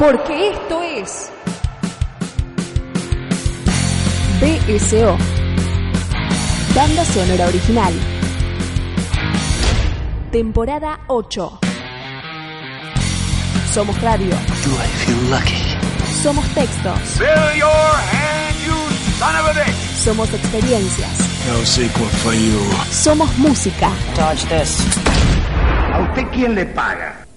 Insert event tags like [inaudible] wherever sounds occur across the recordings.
Porque esto es BSO. Banda sonora original. Temporada 8. Somos radio. Do I feel lucky? Somos textos. Fill your hand, you son of a bitch! Somos experiencias. No sequel for you. Somos música. Dodge this. ¿A usted quién le paga?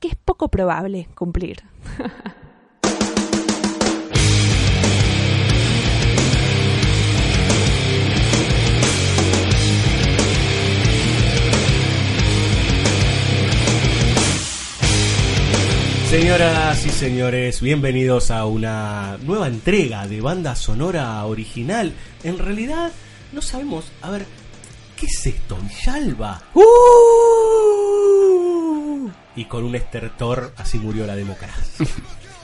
que es poco probable cumplir. Señoras y señores, bienvenidos a una nueva entrega de banda sonora original. En realidad, no sabemos, a ver, ¿qué es esto? Villalba. ¡Uh! Y con un estertor, así murió la democracia. [laughs]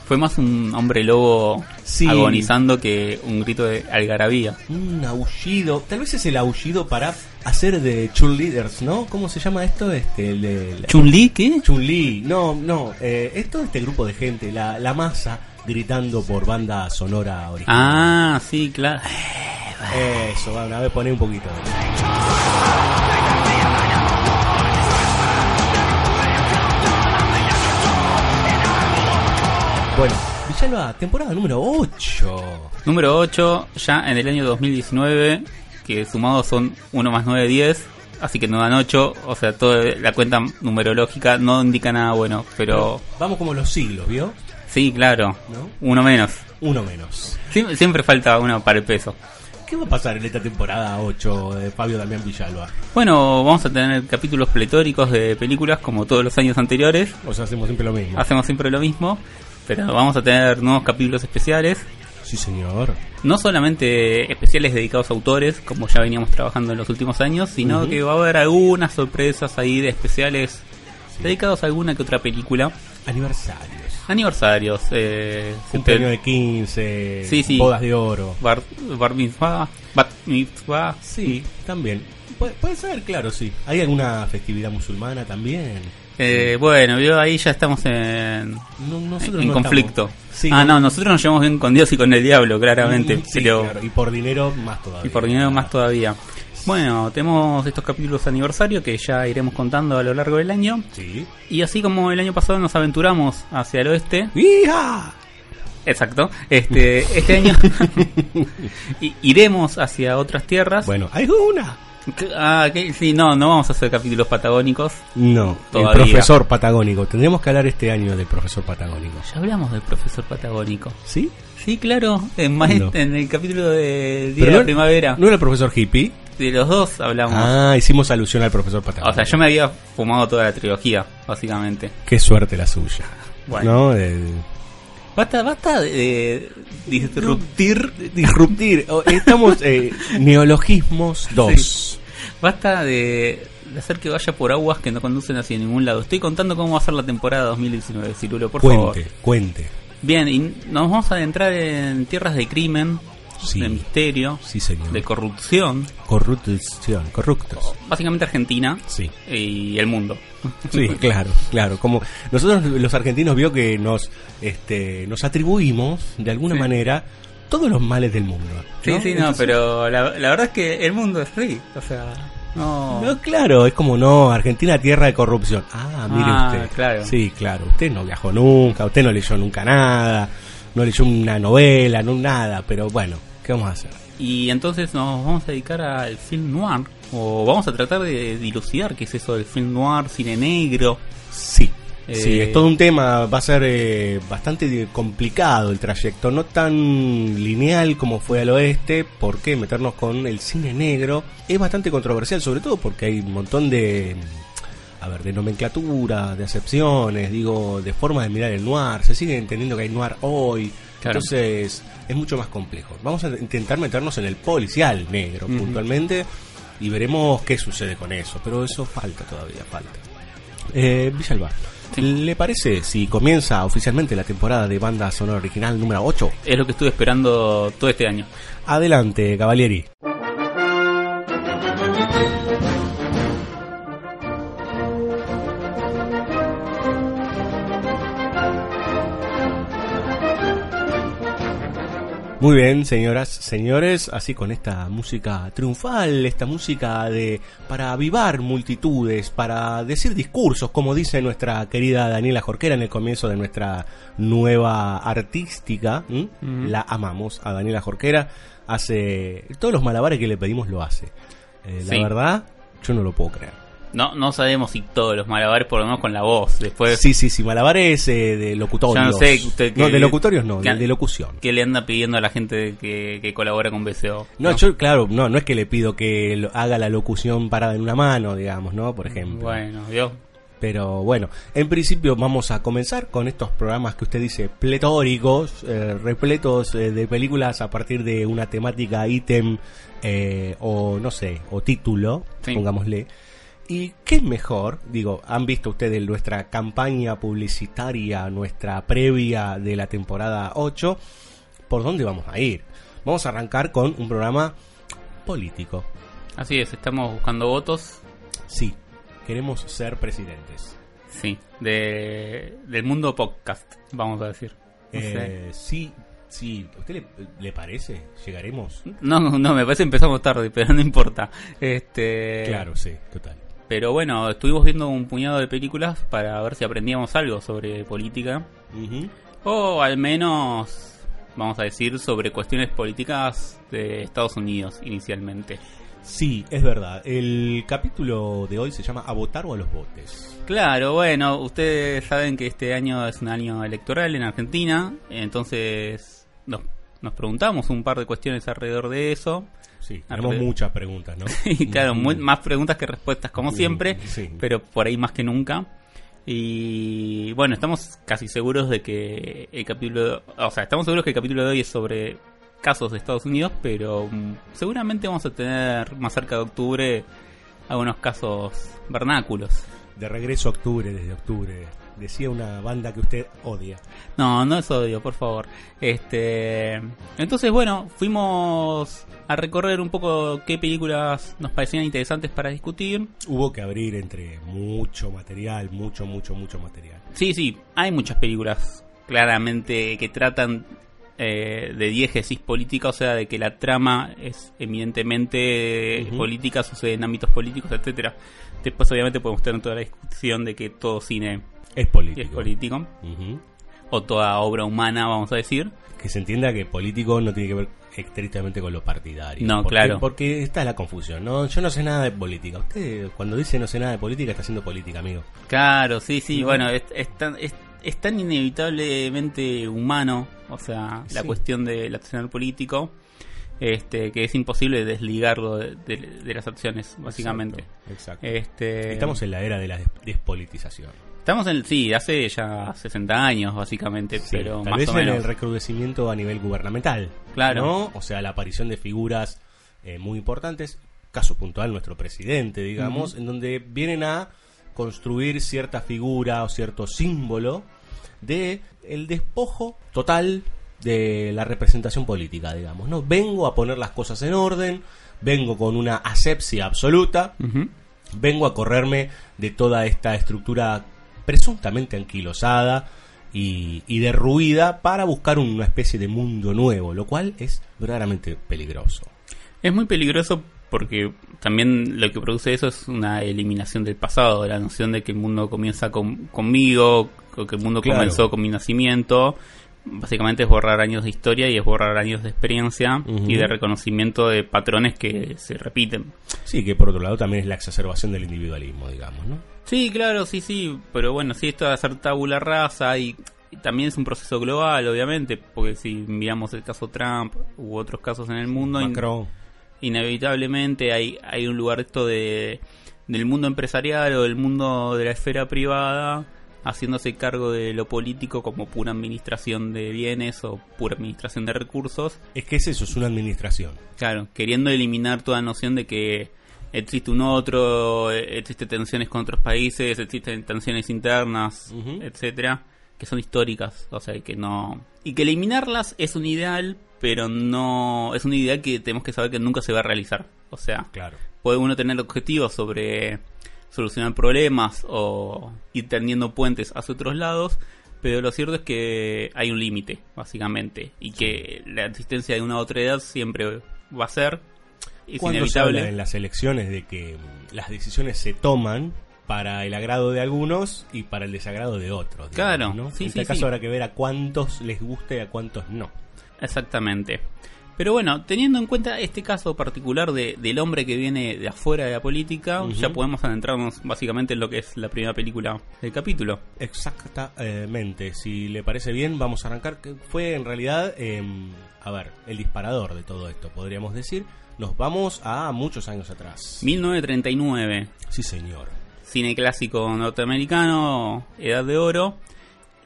Fue más un hombre lobo Sí. agonizando que un grito de algarabía. Un aullido, tal vez es el aullido para hacer de cheerleaders, ¿no? ¿Cómo se llama esto? Este, el de la- ¿Chun-Li qué? Chun-Li, no, no, eh, es todo este grupo de gente, la, la masa gritando por banda sonora original. Ah, sí, claro. Eso, bueno, a ver, poné un poquito. Bueno, Villalba, temporada número 8. Número 8, ya en el año 2019, que sumados son 1 más 9, 10. Así que nos dan 8, o sea, toda la cuenta numerológica no indica nada bueno, pero Vamos como los siglos, ¿vio? sí, claro, ¿No? uno menos. Uno menos. Siem- siempre falta uno para el peso. ¿Qué va a pasar en esta temporada 8 de Fabio Damián Villalba? Bueno, vamos a tener capítulos pletóricos de películas como todos los años anteriores. O sea, hacemos siempre lo mismo. Hacemos siempre lo mismo, pero vamos a tener nuevos capítulos especiales. Sí, señor. No solamente especiales dedicados a autores, como ya veníamos trabajando en los últimos años, sino que va a haber algunas sorpresas ahí de especiales dedicados a alguna que otra película. Aniversarios. Aniversarios, eh, Cumpleaños de 15, Sí, sí. bodas de oro. bar, bar mitzvah, bat mitzvah. Sí, también. Puede, puede ser, claro, sí. ¿Hay alguna festividad musulmana también? Eh, bueno, vio, ahí ya estamos en, No, nosotros en no conflicto. Sí, ah, no- no, nosotros nos llevamos bien con Dios y con el diablo, claramente. [laughs] Sí, pero, claro, Y por dinero más todavía. Y por dinero más todavía. Bueno, tenemos estos capítulos aniversario que ya iremos contando a lo largo del año. Sí. Y así como el año pasado nos aventuramos hacia el oeste, ¡Hija! exacto, este, este año [laughs] [laughs] iremos hacia otras tierras. Bueno, ¿hay una? Ah, que- sí, no, no vamos a hacer capítulos patagónicos. No, Todavía. el profesor patagónico. Tendríamos que hablar este año del profesor patagónico. Ya hablamos del profesor patagónico. ¿Sí? Sí, claro, en, en el capítulo de Día Pero de no- la Primavera. ¿No era el profesor hippie? De los dos hablamos. Ah, hicimos alusión al profesor patagónico. o sea, yo me había fumado toda la trilogía, básicamente. Qué suerte la suya. Bueno. ¿No? El- Basta, basta de disruptir, Disruptir. O- Estamos eh, neologismos 2. basta de, de hacer que vaya por aguas que no conducen hacia ningún lado. Estoy contando cómo va a ser la temporada 2019, Cirulo, por favor. Cuente, cuente. Bien, y nos vamos a adentrar en tierras de crimen, Sí. de misterio, Sí, señor. de corrupción, Corrupción, corruptos. básicamente Argentina Sí. y el mundo. [laughs] Sí, claro, claro. Como nosotros los argentinos vio que nos este nos atribuimos de alguna Sí. manera todos los males del mundo. Sí, sí, no, Entonces, pero la, la verdad es que el mundo es así, o sea, No. No, claro, es como no, Argentina tierra de corrupción. Ah, mire Ah, usted. claro. Sí, claro, usted no viajó nunca, usted no leyó nunca nada, no leyó una novela, no nada, pero bueno, ¿qué vamos a hacer? Y entonces nos vamos a dedicar al film noir. O vamos a tratar de dilucidar qué es eso del film noir, cine negro. Sí. Eh, Sí, es todo un tema, va a ser eh, bastante complicado el trayecto, no tan lineal como fue al oeste, porque meternos con el cine negro es bastante controversial, sobre todo porque hay un montón de, a ver, de nomenclatura, de acepciones, digo, de formas de mirar el noir, se sigue entendiendo que hay noir hoy, Claro. entonces es mucho más complejo. Vamos a intentar meternos en el policial negro puntualmente y veremos qué sucede con eso, pero eso falta todavía, falta. Eh, Villalba, ¿le parece si comienza oficialmente la temporada de banda sonora original número 8? Es lo que estuve esperando todo este año. Adelante, Cavalieri. Muy bien, señoras, señores, así con esta música triunfal, esta música de para avivar multitudes, para decir discursos, como dice nuestra querida Daniela Jorquera en el comienzo de nuestra nueva artística, la amamos a Daniela Jorquera, hace todos los malabares que le pedimos lo hace. Eh, Sí. La verdad, yo no lo puedo creer. No, no sabemos si todos los malabares, por lo menos con la voz. Después, Sí, sí, sí, malabares eh, de locutorios. Ya no sé, usted que- no, de locutorios no, que- de, locución. ¿qué le anda pidiendo a la gente que, que colabora con BCO? No, yo, claro, no, no es que le pido que haga la locución parada en una mano, digamos, ¿no? Por ejemplo. Bueno, ¿vio? Pero bueno, en principio vamos a comenzar con estos programas que usted dice pletóricos, eh, repletos eh, de películas a partir de una temática, ítem eh, o no sé, o título, Sí. pongámosle. ¿Y qué mejor? Digo, han visto ustedes nuestra campaña publicitaria, nuestra previa de la temporada 8. ¿Por dónde vamos a ir? Vamos a arrancar con un programa político. Así es, estamos buscando votos, Sí, queremos ser presidentes. sí, de, del mundo podcast, vamos a decir. No. Eh, sí, sí. ¿A usted le, le parece? ¿Llegaremos? No, no, me parece que empezamos tarde, pero no importa. Este, Claro, sí, total. Pero bueno, estuvimos viendo un puñado de películas para ver si aprendíamos algo sobre política. Ujú. O al menos, vamos a decir, sobre cuestiones políticas de Estados Unidos inicialmente. Sí, es verdad. El capítulo de hoy se llama A votar o a los votes. Claro, bueno, ustedes saben que este año es un año electoral en Argentina, entonces nos, nos preguntamos un par de cuestiones alrededor de eso. Sí, tenemos muchas preguntas, ¿no? [laughs] Y claro, muy- más preguntas que respuestas como siempre, Sí. pero por ahí más que nunca. Y bueno, estamos casi seguros de que el capítulo, o sea, estamos seguros que el capítulo de hoy es sobre casos de Estados Unidos, pero mm, seguramente vamos a tener más cerca de octubre algunos casos vernáculos. De regreso a octubre, desde octubre. Decía una banda que usted odia. No, no es odio, por favor. Este, entonces bueno, fuimos a recorrer un poco qué películas nos parecían interesantes para discutir. Hubo que abrir entre mucho material, mucho, mucho, mucho material. Sí, sí, hay muchas películas claramente que tratan eh, de diégesis política, o sea, de que la trama es eminentemente política, sucede en ámbitos políticos, etcétera. Después, obviamente, podemos tener toda la discusión de que todo cine Es político. es político, o toda obra humana, vamos a decir. Que se entienda que político no tiene que ver estrictamente con lo partidario. No, claro. Porque está la confusión, ¿no? Yo no sé nada de política. Usted cuando dice no sé nada de política está haciendo política, amigo. Claro, sí, sí, ¿No? bueno, es, es tan, es, es tan inevitablemente humano, o sea, la Sí. cuestión del accionar político, este, que es imposible desligarlo de, de- de las acciones, básicamente. Exacto. Este, Estamos en la era de la des- despolitización. Estamos en, sí, hace ya 60 años, básicamente, Sí, pero tal más vez o en el recrudecimiento a nivel gubernamental. Claro. ¿no? O sea, la aparición de figuras eh, muy importantes, caso puntual nuestro presidente, digamos, en donde vienen a construir cierta figura o cierto símbolo de el despojo total de la representación política, digamos, ¿no? Vengo a poner las cosas en orden, vengo con una asepsia absoluta, vengo a correrme de toda esta estructura presuntamente anquilosada y, y derruida para buscar una especie de mundo nuevo, lo cual es verdaderamente peligroso. Es muy peligroso porque también lo que produce eso es una eliminación del pasado, la noción de que el mundo comienza con, conmigo, o que el mundo Claro. comenzó con mi nacimiento. Básicamente es borrar años de historia y es borrar años de experiencia y de reconocimiento de patrones que se repiten. Sí, que por otro lado también es la exacerbación del individualismo, digamos, ¿no? Sí, claro, sí, sí, pero bueno, sí, esto de hacer tabula rasa y, y también es un proceso global, obviamente, porque si miramos el caso Trump u otros casos en el mundo, in- inevitablemente hay, hay un lugar esto de, del mundo empresarial o del mundo de la esfera privada haciéndose cargo de lo político como pura administración de bienes o pura administración de recursos Es que es eso, es una administración. Claro, queriendo eliminar toda noción de que existe un otro, eh, existen tensiones con otros países, existen tensiones internas, etcétera, que son históricas, o sea, que no y que eliminarlas es un ideal, pero no es un ideal que tenemos que saber que nunca se va a realizar. O sea, Claro. puede uno tener objetivos sobre solucionar problemas o ir tendiendo puentes hacia otros lados, pero lo cierto es que hay un límite, básicamente, y que la existencia de una otra edad siempre va a ser, es Cuando se habla inevitable. en las elecciones de que mm, las decisiones se toman para el agrado de algunos y para el desagrado de otros. digamos, Claro, ¿no? sí, en sí, este caso sí. habrá que ver a cuántos les gusta y a cuántos no. Exactamente. Pero bueno, teniendo en cuenta este caso particular de, del hombre que viene de afuera de la política, ya podemos adentrarnos básicamente en lo que es la primera película del capítulo. Exactamente, si le parece bien, vamos a arrancar. Fue en realidad, eh, a ver, el disparador de todo esto, podríamos decir. Nos vamos a muchos años atrás. 1939, Sí, señor. cine clásico norteamericano, Edad de Oro.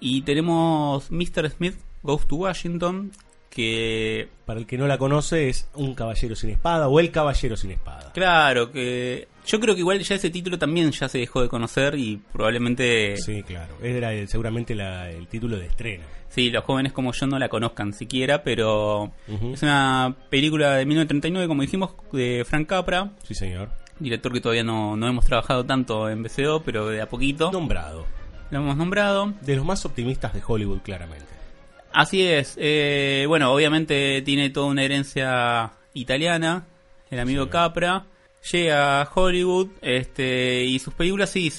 Y tenemos Mr. Smith Goes to Washington, que Para el que no la conoce, es un caballero sin espada o el caballero sin espada. claro, que yo creo que igual ya ese título también ya se dejó de conocer y probablemente Sí, claro. Era el- seguramente la- el título de estreno. sí, los jóvenes como yo no la conozcan siquiera, pero es una película de 1939, como dijimos, de Frank Capra, Sí, señor. director que todavía no, no hemos trabajado tanto en BCO, pero de a poquito Nombrado. lo hemos nombrado. De los más optimistas de Hollywood, claramente. Así es. eh, bueno, obviamente tiene toda una herencia italiana. El amigo Sí. Capra llega a Hollywood este, y sus películas sí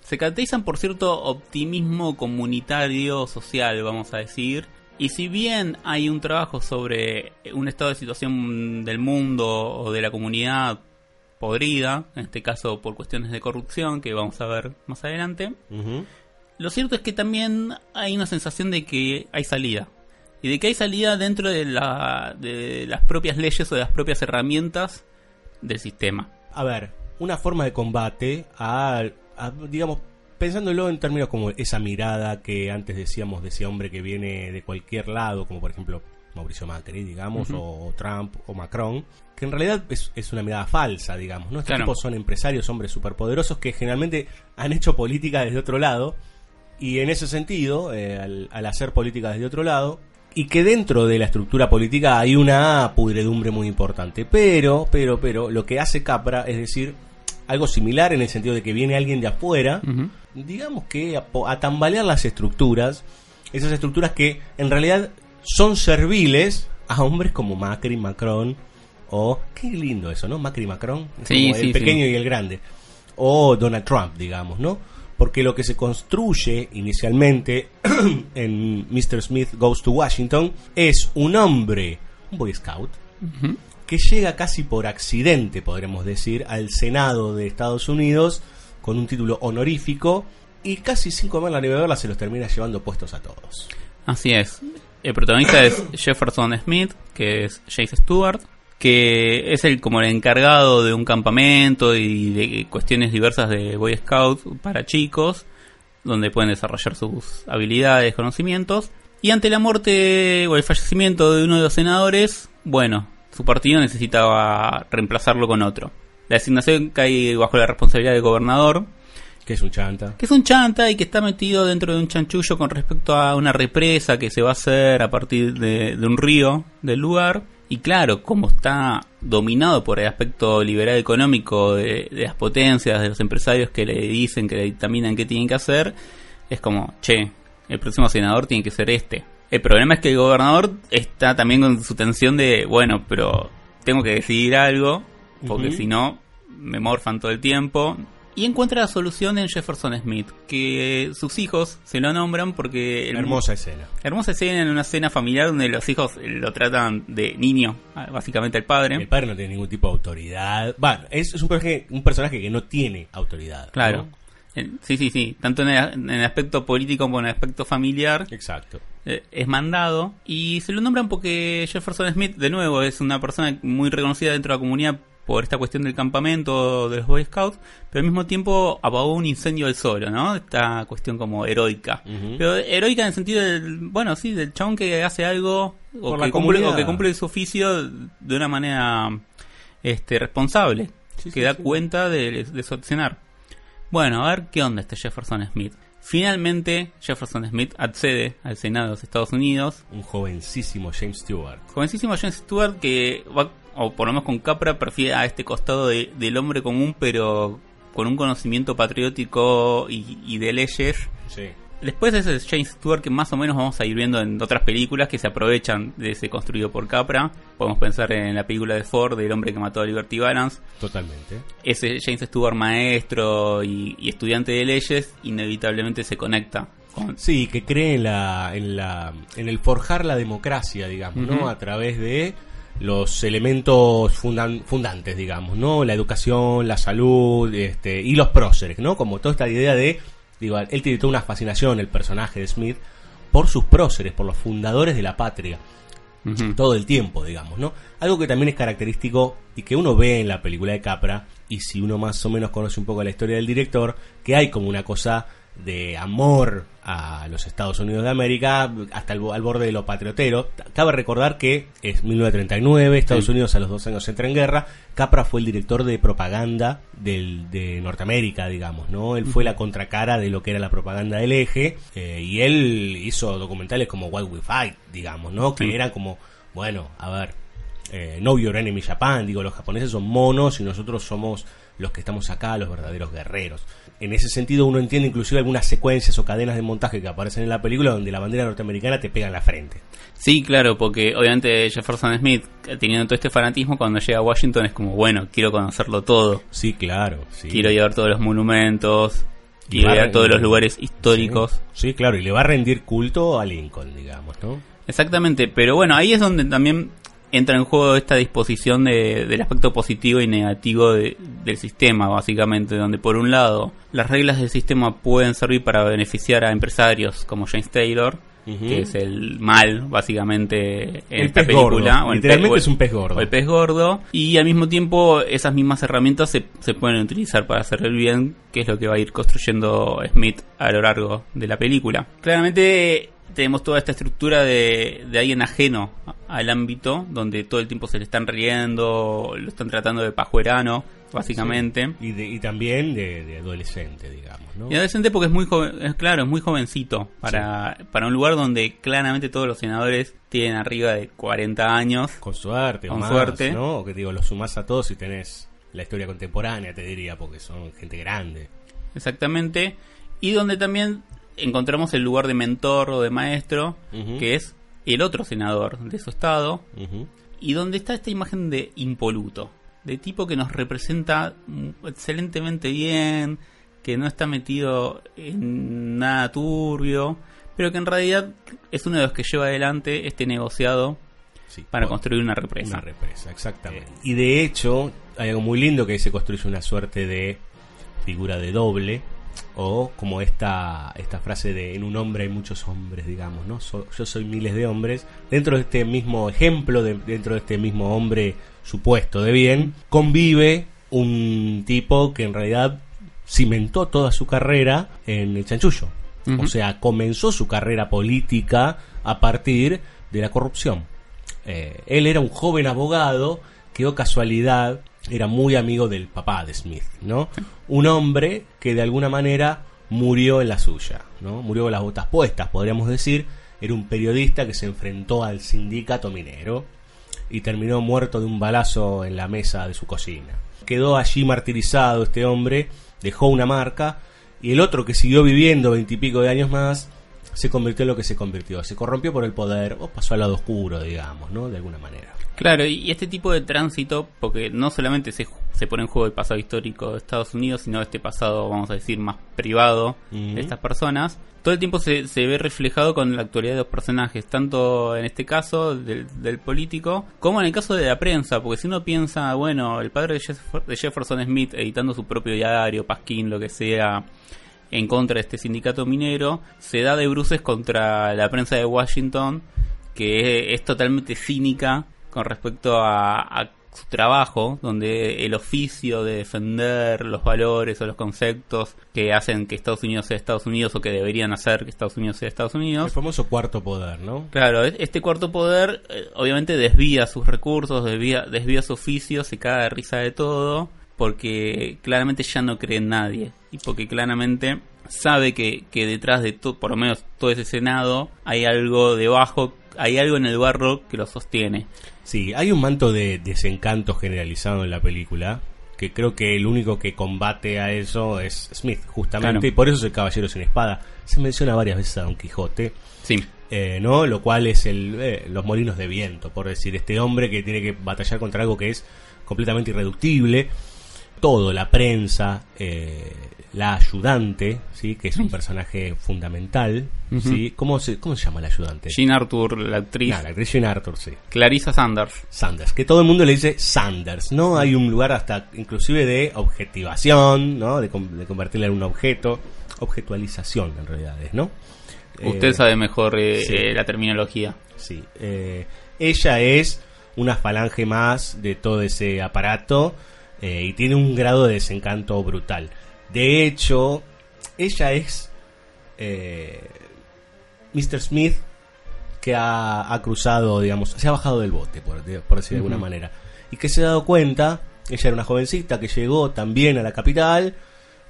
se caracterizan por cierto optimismo comunitario, social, vamos a decir. Y si bien hay un trabajo sobre un estado de situación del mundo o de la comunidad podrida, en este caso por cuestiones de corrupción que vamos a ver más adelante, lo cierto es que también hay una sensación de que hay salida. Y de que hay salida dentro de, la, de las propias leyes o de las propias herramientas del sistema. A ver, una forma de combate a, a, digamos, pensándolo en términos como esa mirada que antes decíamos de ese hombre que viene de cualquier lado, como por ejemplo Mauricio Macri, digamos, o Trump o Macron, que en realidad es, es una mirada falsa, digamos, ¿no? Estos Claro. tipos son empresarios, hombres superpoderosos que generalmente han hecho política desde otro lado, y en ese sentido, eh, al, al hacer política desde otro lado, y que dentro de la estructura política hay una pudredumbre muy importante. Pero, pero, pero, lo que hace Capra es decir, algo similar en el sentido de que viene alguien de afuera, digamos que a, tambalear las estructuras, esas estructuras que en realidad son serviles a hombres como Macri, Macron, o qué lindo eso, ¿no? Macri, Macron, Sí, como sí, el pequeño sí. y el grande, o Donald Trump, digamos, ¿no? Porque lo que se construye inicialmente [clears throat] en Mr. Smith Goes to Washington es un hombre, un Boy Scout, que llega casi por accidente, podremos decir, al Senado de Estados Unidos con un título honorífico y casi sin comer la nieve se los termina llevando puestos a todos. Así es. El protagonista es Jefferson Smith, que es Jace Stewart, que es el como el encargado de un campamento y de cuestiones diversas de Boy Scouts para chicos, donde pueden desarrollar sus habilidades, conocimientos. Y ante la muerte o el fallecimiento de uno de los senadores, bueno, su partido necesitaba reemplazarlo con otro. La designación cae bajo la responsabilidad del gobernador, Que es un chanta. que es un chanta y que está metido dentro de un chanchullo con respecto a una represa que se va a hacer a partir de, de un río del lugar. Y claro, como está dominado por el aspecto liberal económico de, de las potencias, de los empresarios que le dicen, que le dictaminan qué tienen que hacer, es como, che, el próximo senador tiene que ser este. El problema es que el gobernador está también con su tensión de, bueno, pero tengo que decidir algo porque si no, me morfan todo el tiempo. Y encuentra la solución en Jefferson Smith, que sus hijos se lo nombran porque... el- Hermosa escena. Hermosa escena en una cena familiar donde los hijos lo tratan de niño, básicamente el padre. El padre no tiene ningún tipo de autoridad. Bueno, es, es un, personaje, un personaje que no tiene autoridad. Claro. Sí, sí, sí. Tanto en el, en el aspecto político como en el aspecto familiar. Exacto. eh, es mandado. Y se lo nombran porque Jefferson Smith, de nuevo, es una persona muy reconocida dentro de la comunidad por esta cuestión del campamento de los Boy Scouts, pero al mismo tiempo apagó un incendio del solo, ¿no? Esta cuestión como heroica. Pero heroica en el sentido del, bueno, sí, del chabón que hace algo o que, cumple, comunidad. o que cumple su oficio de una manera este responsable, Sí, que sí, da sí. cuenta de, de su accionar. Bueno, a ver qué onda este Jefferson Smith. Finalmente, Jefferson Smith accede al Senado de los Estados Unidos. Un jovencísimo James Stewart. Jovencísimo James Stewart que va, o por lo menos con Capra, prefiere a este costado de- del hombre común, pero con un conocimiento patriótico y, y de leyes. Sí. Después ese es James Stewart que más o menos vamos a ir viendo en otras películas que se aprovechan de ese construido por Capra. Podemos pensar en la película de Ford, El hombre que mató a Liberty Balance. Totalmente. Ese James Stewart maestro y, y estudiante de leyes inevitablemente se conecta con... Sí, que cree en la, en la, en el forjar la democracia, digamos. ¿no? A través de los elementos fundan- fundantes, digamos, ¿no? La educación, la salud, este, y los próceres, ¿no? Como toda esta idea de, digo, él tiene toda una fascinación, el personaje de Smith, por sus próceres, por los fundadores de la patria. Todo el tiempo, digamos, ¿no? Algo que también es característico y que uno ve en la película de Capra, y si uno más o menos conoce un poco la historia del director, que hay como una cosa de amor a los Estados Unidos de América hasta el, al borde de lo patriotero. Cabe recordar que es 1939, Estados Sí. Unidos a los dos años entra en guerra. Capra fue el director de propaganda del, de Norteamérica, digamos, ¿no? Él fue la contracara de lo que era la propaganda del eje eh, y él hizo documentales como Why We Fight, digamos, ¿no? Que Sí. eran como, bueno, a ver, eh, Know Your Enemy Japan, digo, los japoneses son monos y nosotros somos los que estamos acá, los verdaderos guerreros. En ese sentido uno entiende inclusive algunas secuencias o cadenas de montaje que aparecen en la película donde la bandera norteamericana te pega en la frente. Sí, claro, porque obviamente Jefferson Smith, teniendo todo este fanatismo, cuando llega a Washington es como, bueno, quiero conocerlo todo. Sí, claro, sí. Quiero llevar todos los monumentos, Y a llevar todos los lugares históricos. Sí, sí, claro, y le va a rendir culto a Lincoln, digamos, ¿no? Exactamente, pero bueno, ahí es donde también entra en juego esta disposición de- del aspecto positivo y negativo de- del sistema, básicamente, donde por un lado las reglas del sistema pueden servir para beneficiar a empresarios como James Taylor, que es el mal, básicamente, en El esta pez película. gordo. o el Literalmente pe- o el- es un pez gordo. o el pez gordo. Y al mismo tiempo, esas mismas herramientas se, se pueden utilizar para hacer el bien, que es lo que va a ir construyendo Smith a lo largo de la película. Claramente tenemos toda esta estructura de, de alguien ajeno al ámbito, donde todo el tiempo se le están riendo, lo están tratando de pajuerano, básicamente. Y, de- y también de, de adolescente, digamos, ¿no? Y adolescente porque es muy joven, es claro, es muy jovencito para, para un lugar donde claramente todos los senadores tienen arriba de 40 años. Con suerte, o Con más, suerte. ¿no? O que digo, los sumás a todos y tenés la historia contemporánea, te diría, porque son gente grande. Exactamente. Y donde también encontramos el lugar de mentor o de maestro, que es el otro senador de su estado, y donde está esta imagen de impoluto, de tipo que nos representa excelentemente bien, que no está metido en nada turbio, pero que en realidad es uno de los que lleva adelante este negociado Sí, para construir una represa. Una represa, exactamente. Y de hecho, hay algo muy lindo que ahí se construye una suerte de figura de doble, o como esta, esta frase de en un hombre hay muchos hombres, digamos, ¿no? So- yo soy miles de hombres. Dentro de este mismo ejemplo, de- dentro de este mismo hombre supuesto de bien, convive un tipo que en realidad cimentó toda su carrera en el chanchullo. O sea, comenzó su carrera política a partir de la corrupción. Eh, él era un joven abogado que, o casualidad, era muy amigo del papá de Smith, ¿no? Un hombre que de alguna manera murió en la suya, ¿no? Murió con las botas puestas, podríamos decir. Era un periodista que se enfrentó al sindicato minero y terminó muerto de un balazo en la mesa de su cocina. Quedó allí martirizado este hombre, dejó una marca, y el otro que siguió viviendo veintipico de años más se convirtió en lo que se convirtió. Se corrompió por el poder o pasó al lado oscuro, digamos, ¿no? De alguna manera. Claro, y este tipo de tránsito, porque no solamente se, se pone en juego el pasado histórico de Estados Unidos, sino este pasado, vamos a decir, más privado de estas personas, todo el tiempo se, se ve reflejado con la actualidad de los personajes, tanto en este caso del, del político, como en el caso de la prensa, porque si uno piensa, bueno, el padre de, Jeff- de Jefferson Smith editando su propio diario, Pasquín, lo que sea, en contra de este sindicato minero, se da de bruces contra la prensa de Washington, que es totalmente cínica con respecto a, a su trabajo, donde el oficio de defender los valores o los conceptos que hacen que Estados Unidos sea Estados Unidos o que deberían hacer que Estados Unidos sea Estados El Unidos. famoso cuarto poder, ¿no? Claro, es- este cuarto poder eh, obviamente desvía sus recursos, desvía, desvía su oficio, se caga de risa de todo, porque claramente ya no cree en nadie. Y porque claramente sabe que, que detrás de todo, por lo menos todo ese Senado, hay algo debajo, hay algo en el barro que lo sostiene. Sí, hay un manto de desencanto generalizado en la película, que creo que el único que combate a eso es Smith, justamente, Claro. y por eso es el caballero sin espada. Se menciona varias veces a Don Quijote, Sí. eh, ¿no? Lo cual es el, eh, los molinos de viento, por decir, este hombre que tiene que batallar contra algo que es completamente irreductible. Todo, la prensa, eh, la ayudante, ¿sí? Que es un personaje fundamental, ¿sí? ¿Cómo se, ¿Cómo se llama la ayudante? Jean Arthur, la actriz, la actriz Jean Arthur, sí. Clarissa Sanders. Sanders, que todo el mundo le dice Sanders, ¿no? Hay un lugar hasta inclusive de objetivación, ¿no? De, con- de convertirla en un objeto, objetualización en realidad es, ¿no? Usted Eh, sabe mejor eh, sí. eh, la terminología. Sí. eh, ella es una falange más de todo ese aparato eh, y tiene un grado de desencanto brutal. De hecho, ella es eh, Mr. Smith que ha, ha cruzado, digamos, se ha bajado del bote, por, por decir de alguna manera. Y que se ha dado cuenta, ella era una jovencita que llegó también a la capital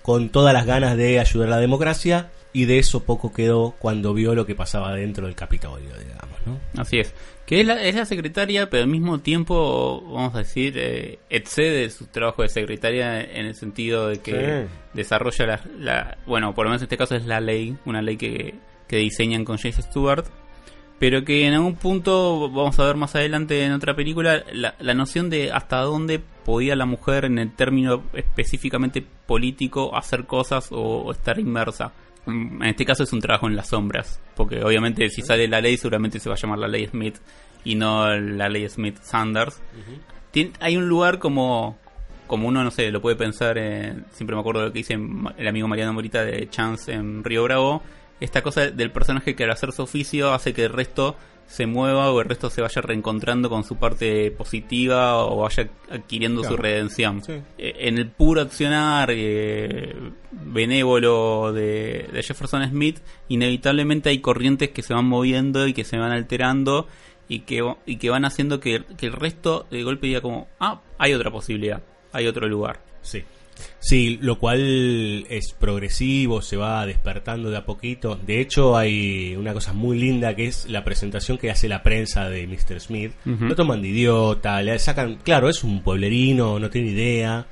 con todas las ganas de ayudar a la democracia y de eso poco quedó cuando vio lo que pasaba dentro del Capitolio, digamos, ¿no? Así es. Que es la, es la secretaria, pero al mismo tiempo, vamos a decir, eh, excede su trabajo de secretaria en el sentido de que Sí. desarrolla la, la- Bueno, por lo menos en este caso es la ley, una ley que, que diseñan con James Stewart. Pero que en algún punto, vamos a ver más adelante en otra película, la, la noción de hasta dónde podía la mujer, en el término específicamente político, hacer cosas o, o estar inmersa. En este caso es un trabajo en las sombras, porque obviamente si sale la ley seguramente se va a llamar la ley Smith y no la ley Smith Sanders. Tien- hay un lugar como como uno no sé lo puede pensar en- siempre me acuerdo de lo que dice el amigo Mariano Morita de Chance en Río Bravo esta cosa del personaje que al hacer su oficio hace que el resto se mueva o el resto se vaya reencontrando con su parte positiva o vaya adquiriendo Claro. su redención Sí. Eh, en el puro accionar eh, benévolo de, de Jefferson Smith, inevitablemente hay corrientes que se van moviendo y que se van alterando y que, y que van haciendo que, que el resto de golpe diga como, ah, hay otra posibilidad, hay otro lugar. Sí. Sí, lo cual es progresivo, se va despertando de a poquito. De hecho, hay una cosa muy linda que es la presentación que hace la prensa de Mr. Smith. Ujú. Lo toman de idiota, le sacan, claro, es un pueblerino, no tiene idea.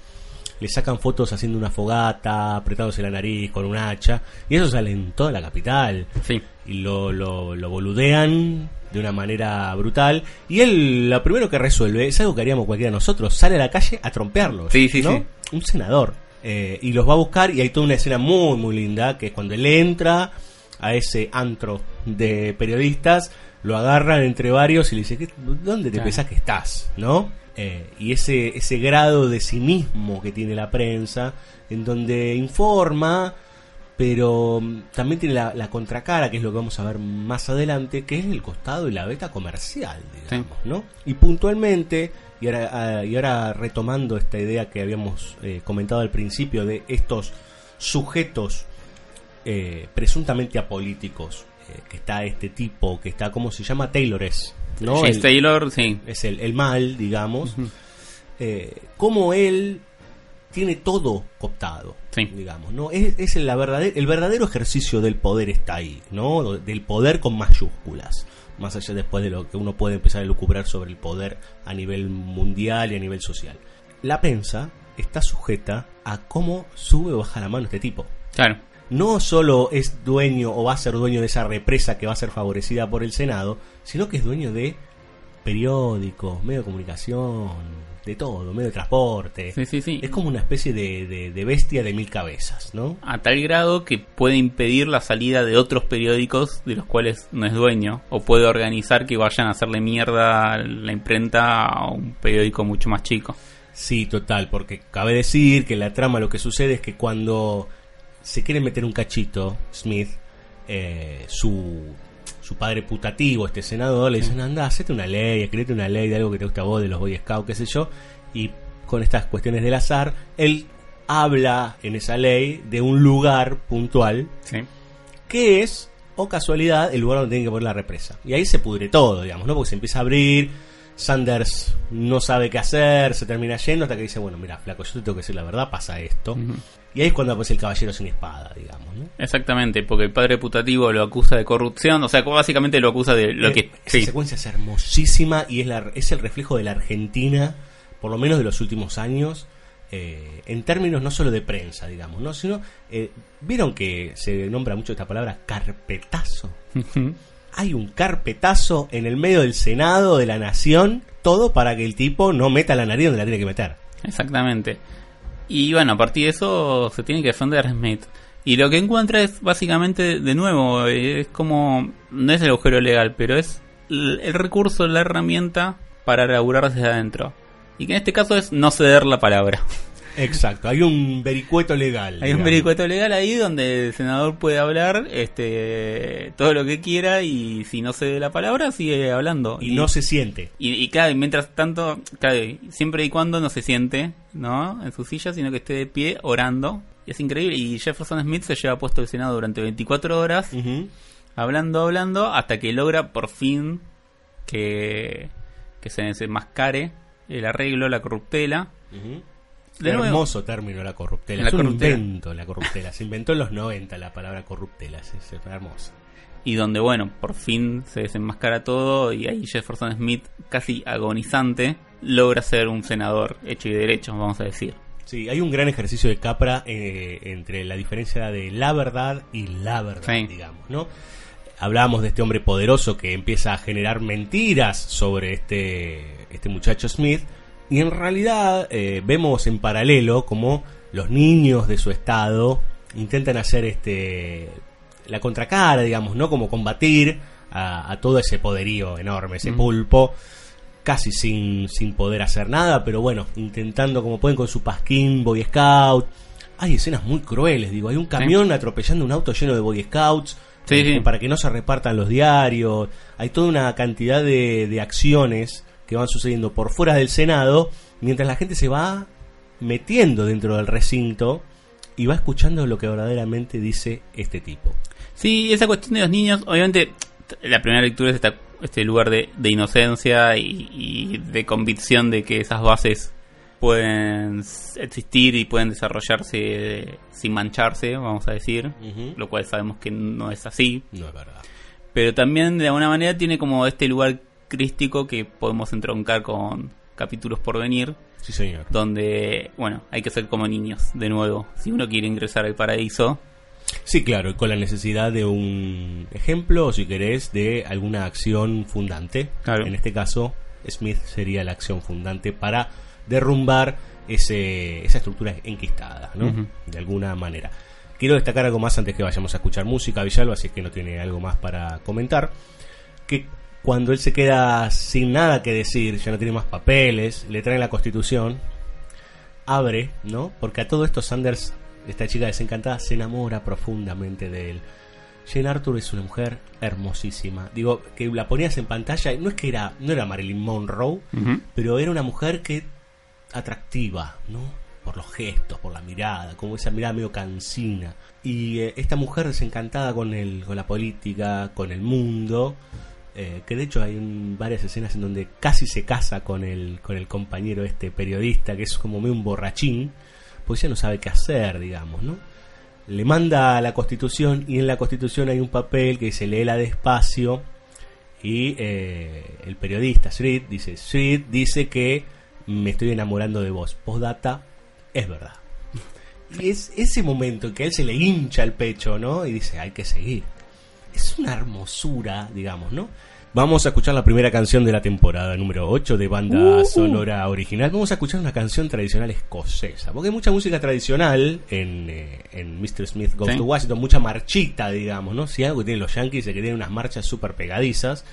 Le sacan fotos haciendo una fogata, apretándose la nariz con un hacha. Y eso sale en toda la capital Sí, y lo, lo, lo boludean de una manera brutal. Y él lo primero que resuelve es algo que haríamos cualquiera de nosotros: sale a la calle a trompearlos. Sí, sí, ¿no? sí. Un senador. Eh, y los va a buscar. Y hay toda una escena muy, muy linda: que es cuando él entra a ese antro de periodistas, lo agarran entre varios y le dice: ¿Qué- ¿Dónde te Claro. pensás que estás? ¿No? Eh, y ese, ese grado de cinismo que tiene la prensa, en donde informa, pero mm, también tiene la, la contracara, que es lo que vamos a ver más adelante, que es el costado y la beta comercial, digamos, ¿no? Y puntualmente, y ahora, ah, y ahora retomando esta idea que habíamos eh, comentado al principio de estos sujetos eh, presuntamente apolíticos, eh, que está este tipo, que está, ¿cómo se llama? Taylores, ¿no? James El- Taylor, sí, es el, el mal, digamos, eh, como él tiene todo cooptado, Sí. digamos, ¿no? Es, es la verdadera, el verdadero ejercicio del poder está ahí, ¿no? Del poder con mayúsculas, más allá después de lo que uno puede empezar a lucubrar sobre el poder a nivel mundial y a nivel social. La prensa está sujeta a cómo sube o baja la mano este tipo. claro. no solo es dueño o va a ser dueño de esa represa que va a ser favorecida por el Senado, sino que es dueño de periódicos, medio de comunicación, de todo, medio de transporte. Sí, sí, sí. Es como una especie de, de- de bestia de mil cabezas, ¿no? A tal grado que puede impedir la salida de otros periódicos de los cuales no es dueño. O puede organizar que vayan a hacerle mierda la imprenta a un periódico mucho más chico. Sí, total, porque cabe decir que la trama lo que sucede es que cuando se quiere meter un cachito, Smith, eh, su, su padre putativo, este senador, le dicen, anda, hacete una ley, escribete una ley de algo que te gusta a vos, de los Boy Scouts, qué sé yo, y con estas cuestiones del azar, él habla en esa ley de un lugar puntual Sí. que es, o casualidad, el lugar donde tienen que poner la represa. Y ahí se pudre todo, digamos, ¿no? Porque se empieza a abrir, Sanders no sabe qué hacer, se termina yendo hasta que dice, bueno, mira, flaco, yo te tengo que decir la verdad, pasa esto. Y ahí es cuando aparece el caballero sin espada, digamos, ¿no? Exactamente, porque el padre putativo lo acusa de corrupción, o sea, básicamente lo acusa de lo Eh, que... Esa Sí, secuencia es hermosísima y es, la, es el reflejo de la Argentina, por lo menos de los últimos años, eh, en términos no solo de prensa, digamos, ¿no? Sino, eh, ¿vieron que se nombra mucho esta palabra carpetazo? Hay un carpetazo en el medio del Senado de la Nación, todo para que el tipo no meta la nariz donde la tiene que meter. Exactamente. Y bueno, a partir de eso se tiene que defender Smith. Y lo que encuentra es básicamente, de nuevo, es como, no es el agujero legal, pero es el, recurso, la herramienta para laburar desde adentro. Y que en este caso es no ceder la palabra. Exacto, hay un vericueto legal. Hay un vericueto legal ahí donde el senador puede hablar este todo lo que quiera y si no cede la palabra sigue hablando. Y no se siente. Y, y claro, mientras tanto, claro, siempre y cuando no se siente, ¿no? En su silla, sino que esté de pie orando. Es increíble. Y Jefferson Smith se lleva puesto el Senado durante 24 horas, hablando, hablando, hasta que logra por fin que, que se desenmascare el arreglo, la corruptela. De nuevo. Hermoso término la corruptela. La es un invento la corruptela. Se inventó en los 90 la palabra corruptela. Es, es hermoso. Y donde, bueno, por fin se desenmascara todo y ahí Jefferson Smith, casi agonizante, logra ser un senador hecho y derecho, vamos a decir. Sí, hay un gran ejercicio de Capra eh, entre la diferencia de la verdad y la verdad, Sí. digamos, ¿no? Hablábamos de este hombre poderoso que empieza a generar mentiras sobre este, este muchacho Smith y en realidad eh, vemos en paralelo como los niños de su estado intentan hacer este la contracara, digamos, ¿no? Como combatir a, a todo ese poderío enorme, ese pulpo casi sin, sin poder hacer nada, pero bueno, intentando como pueden con su pasquín Boy Scout. Hay escenas muy crueles, digo, hay un camión atropellando un auto lleno de Boy Scouts Sí, eh, sí. para que no se repartan los diarios. Hay toda una cantidad de, de acciones que van sucediendo por fuera del Senado, mientras la gente se va metiendo dentro del recinto y va escuchando lo que verdaderamente dice este tipo. Sí, esa cuestión de los niños, obviamente, la primera lectura es esta- este lugar de, de inocencia y, y de convicción de que esas bases pueden existir y pueden desarrollarse sin mancharse, vamos a decir, lo cual sabemos que no es así, No es verdad. pero también de alguna manera tiene como este lugar crístico que podemos entroncar con capítulos por venir, Sí, señor. donde, bueno, hay que ser como niños, de nuevo, si uno quiere ingresar al paraíso, Sí, claro, con la necesidad de un ejemplo, o si querés, de alguna acción fundante. Claro. En este caso, Smith sería la acción fundante para derrumbar ese, esa estructura enquistada, ¿no? De alguna manera. Quiero destacar algo más antes que vayamos a escuchar música, Villalba, así que no tiene algo más para comentar. Que cuando él se queda sin nada que decir, ya no tiene más papeles, le traen la constitución, abre, ¿no? Porque a todo esto Sanders, esta chica desencantada, se enamora profundamente de él. Jane Arthur es una mujer hermosísima. Digo, que la ponías en pantalla, no es que era, no era Marilyn Monroe, pero era una mujer que atractiva, ¿no? Por los gestos, por la mirada, como esa mirada medio cansina. Y eh, esta mujer desencantada con el, con la política, con el mundo, eh, que de hecho hay un- varias escenas en donde casi se casa con el, con el compañero este periodista, que es como un borrachín, pues ya no sabe qué hacer, digamos, ¿no? Le manda la constitución y en la constitución hay un papel que dice léela despacio y eh, el periodista Street dice, Street dice que me estoy enamorando de vos. Postdata, es verdad. Y es ese momento en que a él se le hincha el pecho, ¿no? Y dice, hay que seguir. Es una hermosura, digamos, ¿no? Vamos a escuchar la primera canción de la temporada número 8 de banda sonora original. Vamos a escuchar una canción tradicional escocesa. Porque hay mucha música tradicional en, eh, en Mr. Smith Goes Sí. to Washington, mucha marchita, digamos, ¿no? Si algo que tienen los Yankees es que tienen unas marchas súper pegadizas.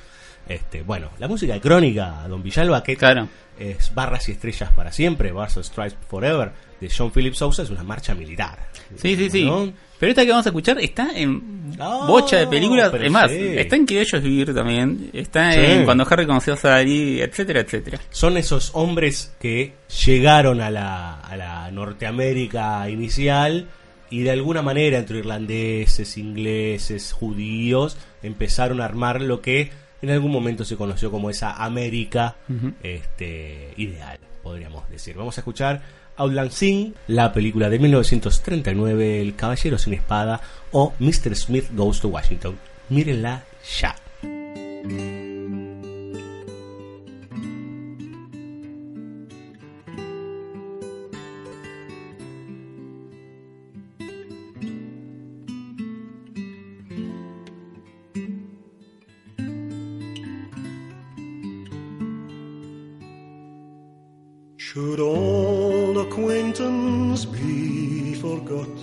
Este, bueno, la música de Crónica, Don Villalba, que Claro. es Barras y Estrellas para siempre, Bars and Stripes Forever, de John Philip Sousa, es una marcha militar. Sí, sí, sí. ¿no? Pero esta que vamos a escuchar está en Ah, bocha de películas. pero Es más, sí. está en Que ellos vivir también. Está Sí. en Cuando Harry conoció a Sally, etcétera, etcétera. son esos hombres que llegaron a la, a la Norteamérica inicial y de alguna manera entre irlandeses, ingleses, judíos empezaron a armar lo que en algún momento se conoció como esa América este, ideal, podríamos decir. Vamos a escuchar Outland Sing, la película de 1939, El Caballero sin Espada o Mr. Smith Goes to Washington. Mírenla ya. Should all acquaintance be forgot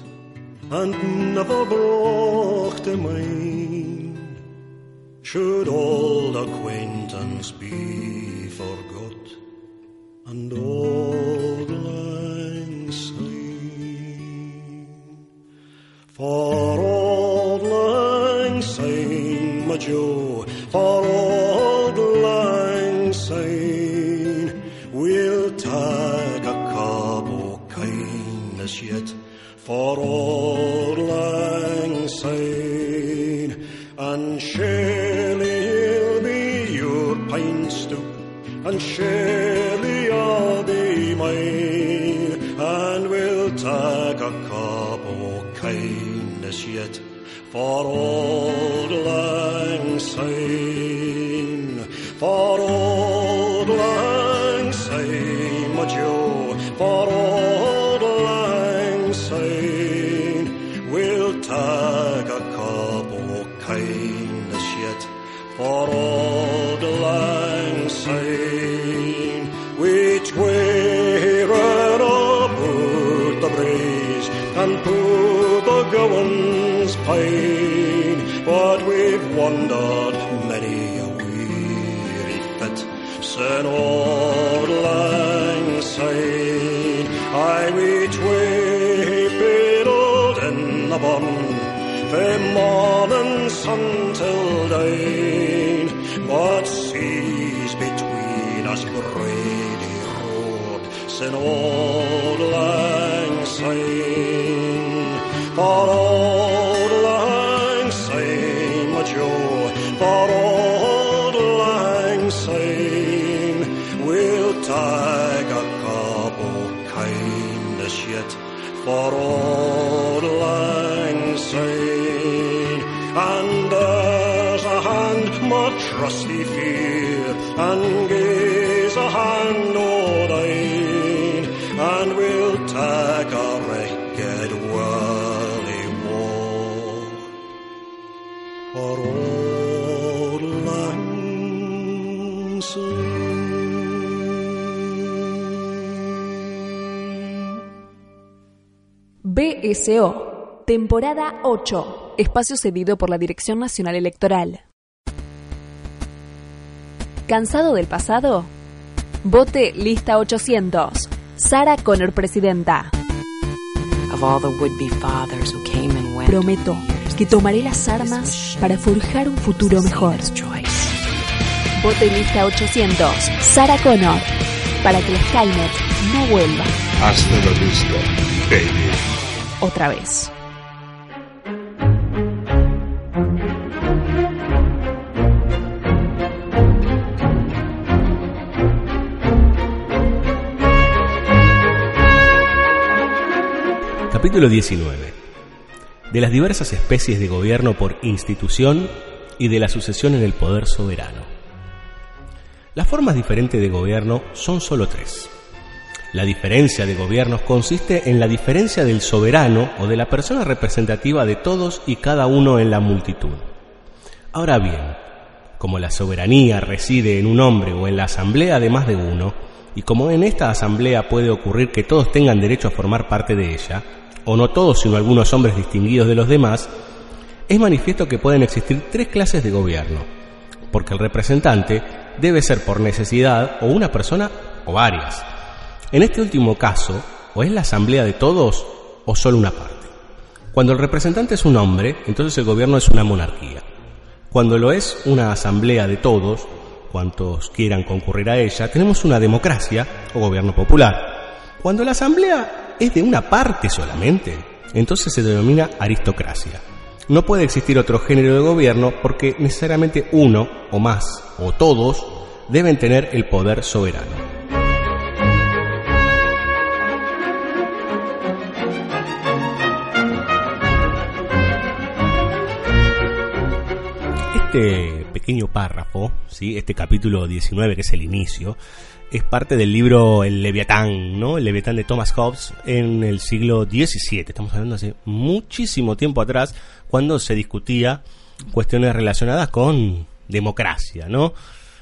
and never brought to mind? Should old acquaintance be forgot and all lang syne? For old lang syne, my Joe, for old lang syne, we'll take For old lang syne, and surely he'll be your pine stoop, and surely I'll be mine, and we'll take a cup of kindness yet. For old lang syne, for like a cub or kind of shit. For all morning sun till dine, but seas between us Brady Road, sin old lang syne, for BSO, temporada 8, espacio cedido por la Dirección Nacional Electoral. ¿Cansado del pasado? Vote lista 800. Sara Connor, presidenta. of all the would-be fathers who came and went. Prometo que tomaré las armas para forjar un futuro mejor. Vote lista 800. Sara Connor. Para que la Skynet no vuelva Hasta la vista, baby. otra vez. Capítulo 19. De las diversas especies de gobierno por institución y de la sucesión en el poder soberano. Las formas diferentes de gobierno son solo tres. La diferencia de gobiernos consiste en la diferencia del soberano o de la persona representativa de todos y cada uno en la multitud. Ahora bien, como la soberanía reside en un hombre o en la asamblea de más de uno, y como en esta asamblea puede ocurrir que todos tengan derecho a formar parte de ella, o no todos sino algunos hombres distinguidos de los demás, es manifiesto que pueden existir tres clases de gobierno, porque el representante debe ser por necesidad o una persona o varias. En este último caso, o es la asamblea de todos o solo una parte. Cuando el representante es un hombre, entonces el gobierno es una monarquía. Cuando lo es una asamblea de todos, cuantos quieran concurrir a ella, tenemos una democracia o gobierno popular. Cuando la asamblea es de una parte solamente, entonces se denomina aristocracia. No puede existir otro género de gobierno porque necesariamente uno o más o todos deben tener el poder soberano. Este pequeño párrafo, ¿sí? este capítulo 19, que es el inicio, es parte del libro El Leviatán, ¿no? El Leviatán de Thomas Hobbes en el siglo XVII. Estamos hablando hace muchísimo tiempo atrás, cuando se discutía cuestiones relacionadas con democracia, ¿no?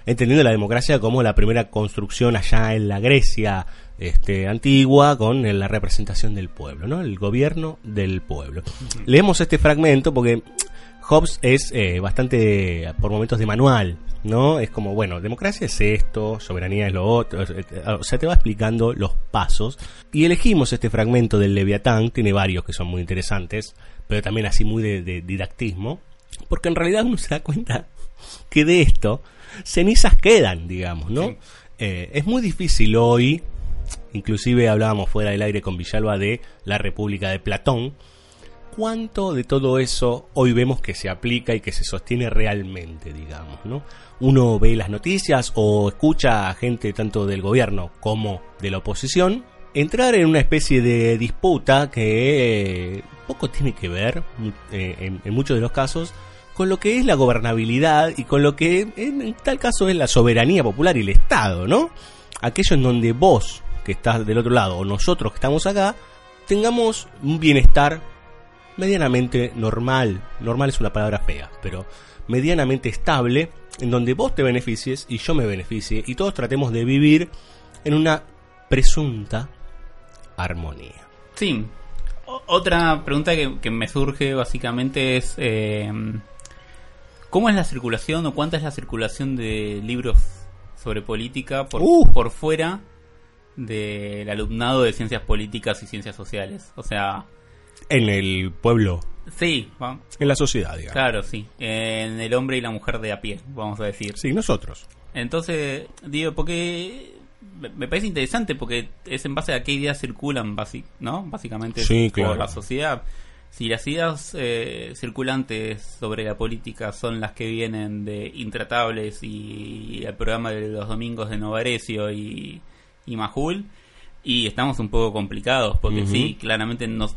Entendiendo la democracia como la primera construcción allá en la Grecia este, antigua con la representación del pueblo, ¿no? El gobierno del pueblo. Leemos este fragmento porque Hobbes es eh, bastante, por momentos, de manual, ¿no? Es como, bueno, democracia es esto, soberanía es lo otro, eh, o sea, te va explicando los pasos. Y elegimos este fragmento del Leviatán, tiene varios que son muy interesantes, pero también así muy de, didactismo, porque en realidad uno se da cuenta que de esto cenizas quedan, digamos, ¿no? Eh, es muy difícil hoy, inclusive hablábamos fuera del aire con Villalba de la República de Platón, cuánto de todo eso hoy vemos que se aplica y que se sostiene realmente, digamos, ¿no? Uno ve las noticias o escucha a gente tanto del gobierno como de la oposición entrar en una especie de disputa que eh, poco tiene que ver, eh, en, muchos de los casos, con lo que es la gobernabilidad y con lo que en tal caso es la soberanía popular y el Estado, ¿no? Aquello en donde vos, que estás del otro lado, o nosotros que estamos acá, tengamos un bienestar medianamente normal, normal es una palabra fea, pero medianamente estable, en donde vos te beneficies y yo me beneficie y todos tratemos de vivir en una presunta armonía. Sí. otra pregunta que, me surge básicamente es eh, ¿cómo es la circulación o cuánta es la circulación de libros sobre política por, Uh. por fuera del alumnado de ciencias políticas y ciencias sociales? O sea, En el pueblo, sí, va- en la sociedad, digamos. claro, sí, en el hombre y la mujer de a pie, vamos a decir. Sí, nosotros. Entonces, digo, porque me- parece interesante porque es en base a qué ideas circulan, ¿no? Básicamente Sí, por claro. la sociedad. Si las ideas eh, circulantes sobre la política son las que vienen de Intratables y el programa de los domingos de Novarecio y, y Majul, y estamos un poco complicados porque sí, claramente nos,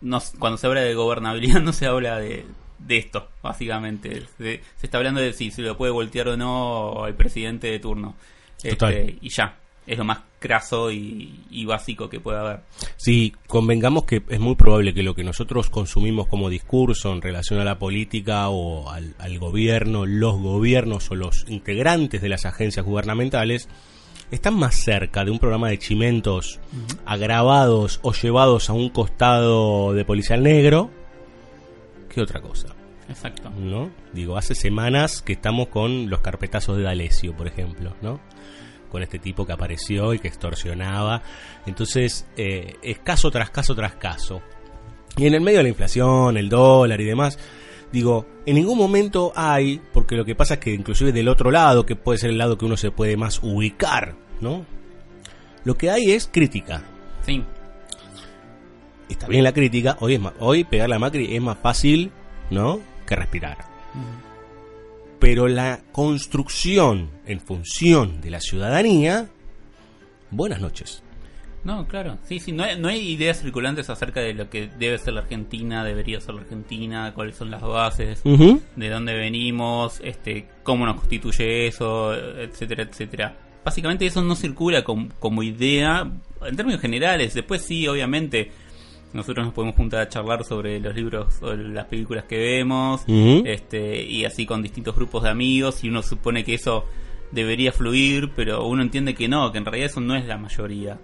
nos- cuando se habla de gobernabilidad [laughs] no se habla de, de esto, básicamente. Se, se está hablando de si se lo puede voltear o no al presidente de turno. Total. Este, y ya, es lo más craso y, y básico que puede haber. Sí, convengamos que es muy probable que lo que nosotros consumimos como discurso en relación a la política o al, al gobierno, los gobiernos o los integrantes de las agencias gubernamentales están más cerca de un programa de chimentos agravados o llevados a un costado de policial negro que otra cosa. Exacto. ¿no? Digo, hace semanas que estamos con los carpetazos de D'Alessio, por ejemplo, ¿no? Con este tipo que apareció y que extorsionaba. Entonces, eh, es caso tras caso tras caso. Y en el medio de la inflación, el dólar y demás, digo, en ningún momento hay, porque lo que pasa es que inclusive del otro lado, que puede ser el lado que uno se puede más ubicar, ¿no? Lo que hay es crítica. Sí. Está bien la crítica, hoy, es más, hoy pegarle a Macri es más fácil, ¿no? Que respirar. Pero la construcción en función de la ciudadanía, buenas noches. No, claro. Sí, sí, no hay, no hay ideas circulantes acerca de lo que debe ser la Argentina, debería ser la Argentina, cuáles son las bases, de dónde venimos, este, cómo nos constituye eso, etcétera, etcétera. básicamente eso no circula com- como idea en términos generales. Después sí, obviamente, nosotros nos podemos juntar a charlar sobre los libros o las películas que vemos, este, y así con distintos grupos de amigos, y uno supone que eso debería fluir, pero uno entiende que no, que en realidad eso no es la mayoría.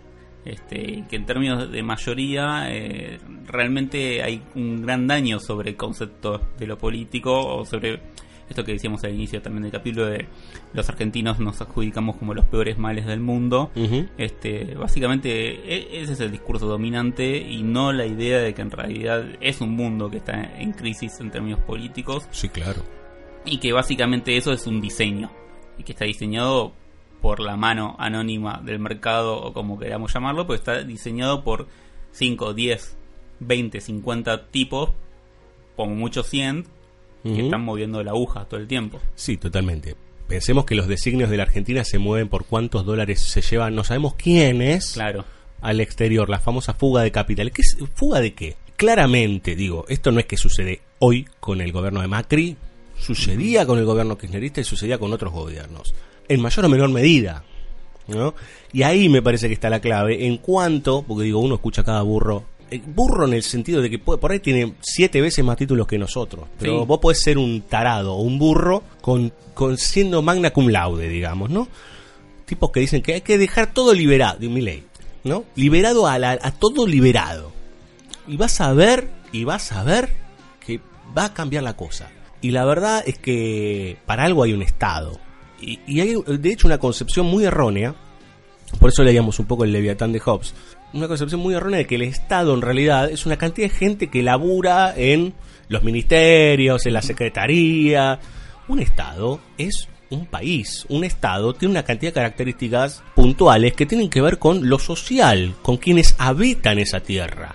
Este, que en términos de mayoría eh, realmente hay un gran daño sobre el concepto de lo político o sobre esto que decíamos al inicio también del capítulo de los argentinos nos adjudicamos como los peores males del mundo. Este, básicamente e- ese es el discurso dominante y no la idea de que en realidad es un mundo que está en crisis en términos políticos Sí, claro. y que básicamente eso es un diseño y que está diseñado por la mano anónima del mercado o como queramos llamarlo, pues está diseñado por 5, 10, 20, 50 tipos, como mucho 100, que están moviendo la aguja todo el tiempo. Sí, totalmente. Pensemos que los designios de la Argentina se mueven por cuántos dólares se llevan, no sabemos quiénes, Claro. al exterior, la famosa fuga de capital. ¿Qué es, ¿Fuga de qué? Claramente, digo, esto no es que sucede hoy con el gobierno de Macri, sucedía con el gobierno kirchnerista y sucedía con otros gobiernos, en mayor o menor medida. ¿no? Y ahí me parece que está la clave en cuanto, porque digo, uno escucha cada burro, eh, burro en el sentido de que puede- por ahí tiene siete veces más títulos que nosotros, pero Sí. vos podés ser un tarado o un burro con, con siendo magna cum laude, digamos, ¿no? tipos que dicen que hay que dejar todo liberado, de mi ley, ¿no? Liberado a, la- a todo liberado. Y vas a ver, y vas a ver que va a cambiar la cosa. Y la verdad es que para algo hay un Estado. Y, y hay, de hecho, una concepción muy errónea, por eso leíamos un poco el Leviatán de Hobbes, una concepción muy errónea de que el Estado en realidad es una cantidad de gente que labura en los ministerios, en la secretaría. Un Estado es un país, un Estado tiene una cantidad de características puntuales que tienen que ver con lo social, con quienes habitan esa tierra.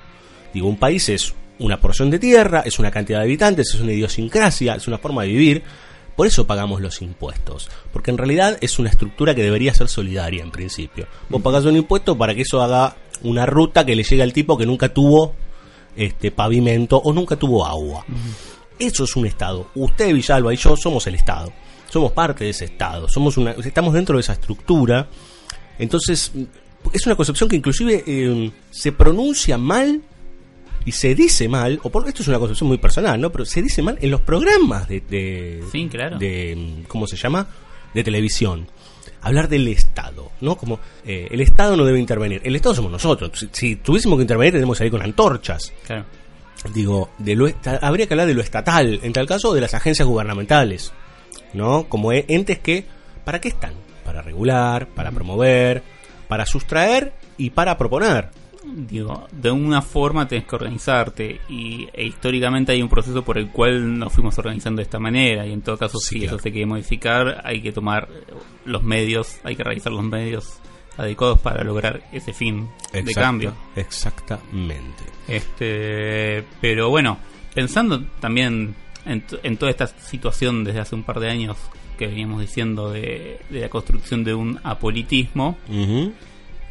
Digo, un país es una porción de tierra, es una cantidad de habitantes, es una idiosincrasia, es una forma de vivir. Por eso pagamos los impuestos, porque en realidad es una estructura que debería ser solidaria en principio. Vos pagás un impuesto para que eso haga una ruta que le llegue al tipo que nunca tuvo este pavimento o nunca tuvo agua. Eso es un Estado. Usted, Villalba y yo somos el Estado. Somos parte de ese Estado. Somos una, estamos dentro de esa estructura. Entonces, es una concepción que inclusive eh, se pronuncia mal y se dice mal, o por esto es una concepción muy personal, ¿no? Pero se dice mal en los programas de, de, Sí, claro. de ¿cómo se llama? de televisión. Hablar del Estado, ¿no? Como eh, el Estado no debe intervenir. El Estado somos nosotros. Si, si tuviésemos que intervenir, tenemos que salir con antorchas. Claro. Digo, de lo esta- habría que hablar de lo estatal, en tal caso de las agencias gubernamentales, ¿no? Como e- entes que, ¿para qué están? Para regular, para promover, para sustraer y para proponer. Digo, de una forma tenés que organizarte y e históricamente hay un proceso por el cual nos fuimos organizando de esta manera y en todo caso Sí, si claro. eso se quiere modificar hay que tomar los medios, hay que realizar los medios adecuados para lograr ese fin de cambio. Exactamente. Este, pero bueno, pensando también en, en toda esta situación desde hace un par de años que veníamos diciendo de, de la construcción de un apolitismo.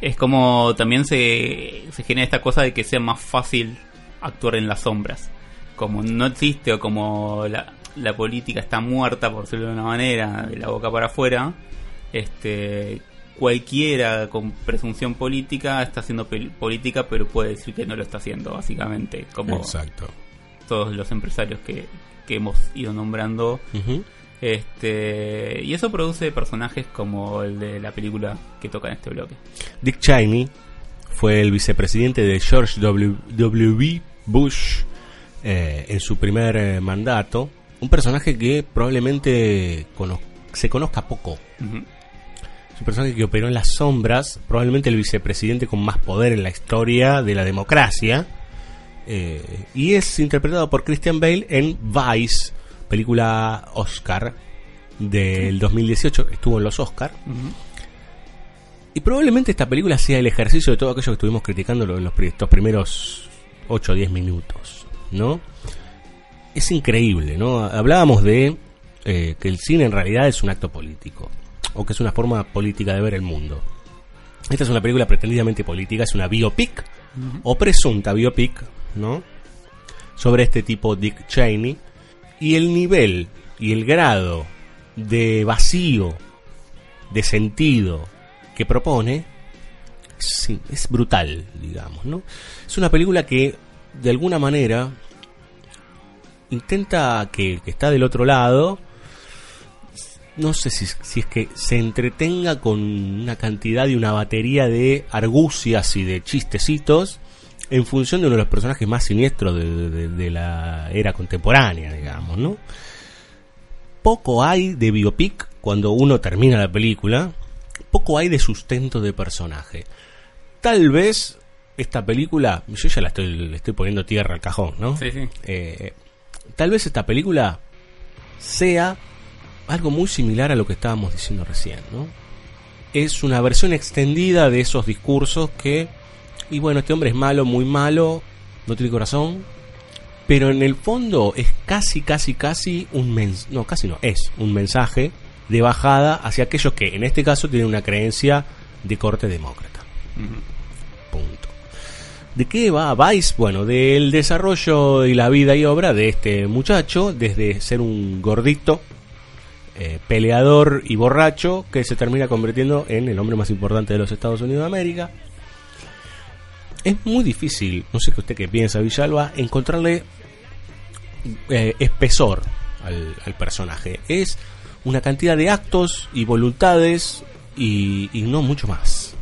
Es como también se, se genera esta cosa de que sea más fácil actuar en las sombras. Como no existe o como la, la política está muerta, por decirlo de una manera, de la boca para afuera, este cualquiera con presunción política está haciendo política, pero puede decir que no lo está haciendo, básicamente. Como Exacto. todos los empresarios que, que hemos ido nombrando. Este, y eso produce personajes como el de la película que toca en este bloque. Dick Cheney fue el vicepresidente de George W. W. Bush eh, en su primer eh, mandato. Un personaje que probablemente cono- se conozca poco. Es un personaje que operó en las sombras, probablemente el vicepresidente con más poder en la historia de la democracia. Eh, y es interpretado por Christian Bale en Vice, película Oscar del 2018. Estuvo en los Oscar. Y probablemente esta película sea el ejercicio de todo aquello que estuvimos criticando en los, estos primeros 8 o 10 minutos, ¿no? Es increíble, ¿no? Hablábamos de eh, que el cine en realidad es un acto político, o que es una forma política de ver el mundo. Esta es una película pretendidamente política, es una biopic, o presunta biopic, ¿no? Sobre este tipo Dick Cheney. Y el nivel y el grado de vacío, de sentido que propone es brutal, digamos, ¿no? Es una película que de alguna manera intenta que, que está del otro lado no sé si, si, es que se entretenga con una cantidad y una batería de argucias y de chistecitos en función de uno de los personajes más siniestros de, de, de la era contemporánea, digamos, ¿no? Poco hay de biopic cuando uno termina la película, poco hay de sustento de personaje. Tal vez esta película, yo ya la estoy, le estoy poniendo tierra al cajón, ¿no? Sí, sí. Eh, tal vez esta película sea algo muy similar a lo que estábamos diciendo recién, ¿no? Es una versión extendida de esos discursos que, y bueno, este hombre es malo, muy malo, no tiene corazón, pero en el fondo es casi, casi, casi un mensaje, no, casi no, es un mensaje de bajada hacia aquellos que en este caso tienen una creencia de corte demócrata. Uh -huh. Punto. ¿De qué va Vice? Bueno, del desarrollo y la vida y obra de este muchacho, desde ser un gordito, eh, peleador y borracho, que se termina convirtiendo en el hombre más importante de los Estados Unidos de América. Es muy difícil, no sé qué usted qué piensa, Villalba, encontrarle eh, espesor al, al, personaje. Es una cantidad de actos y voluntades y, y, no mucho más.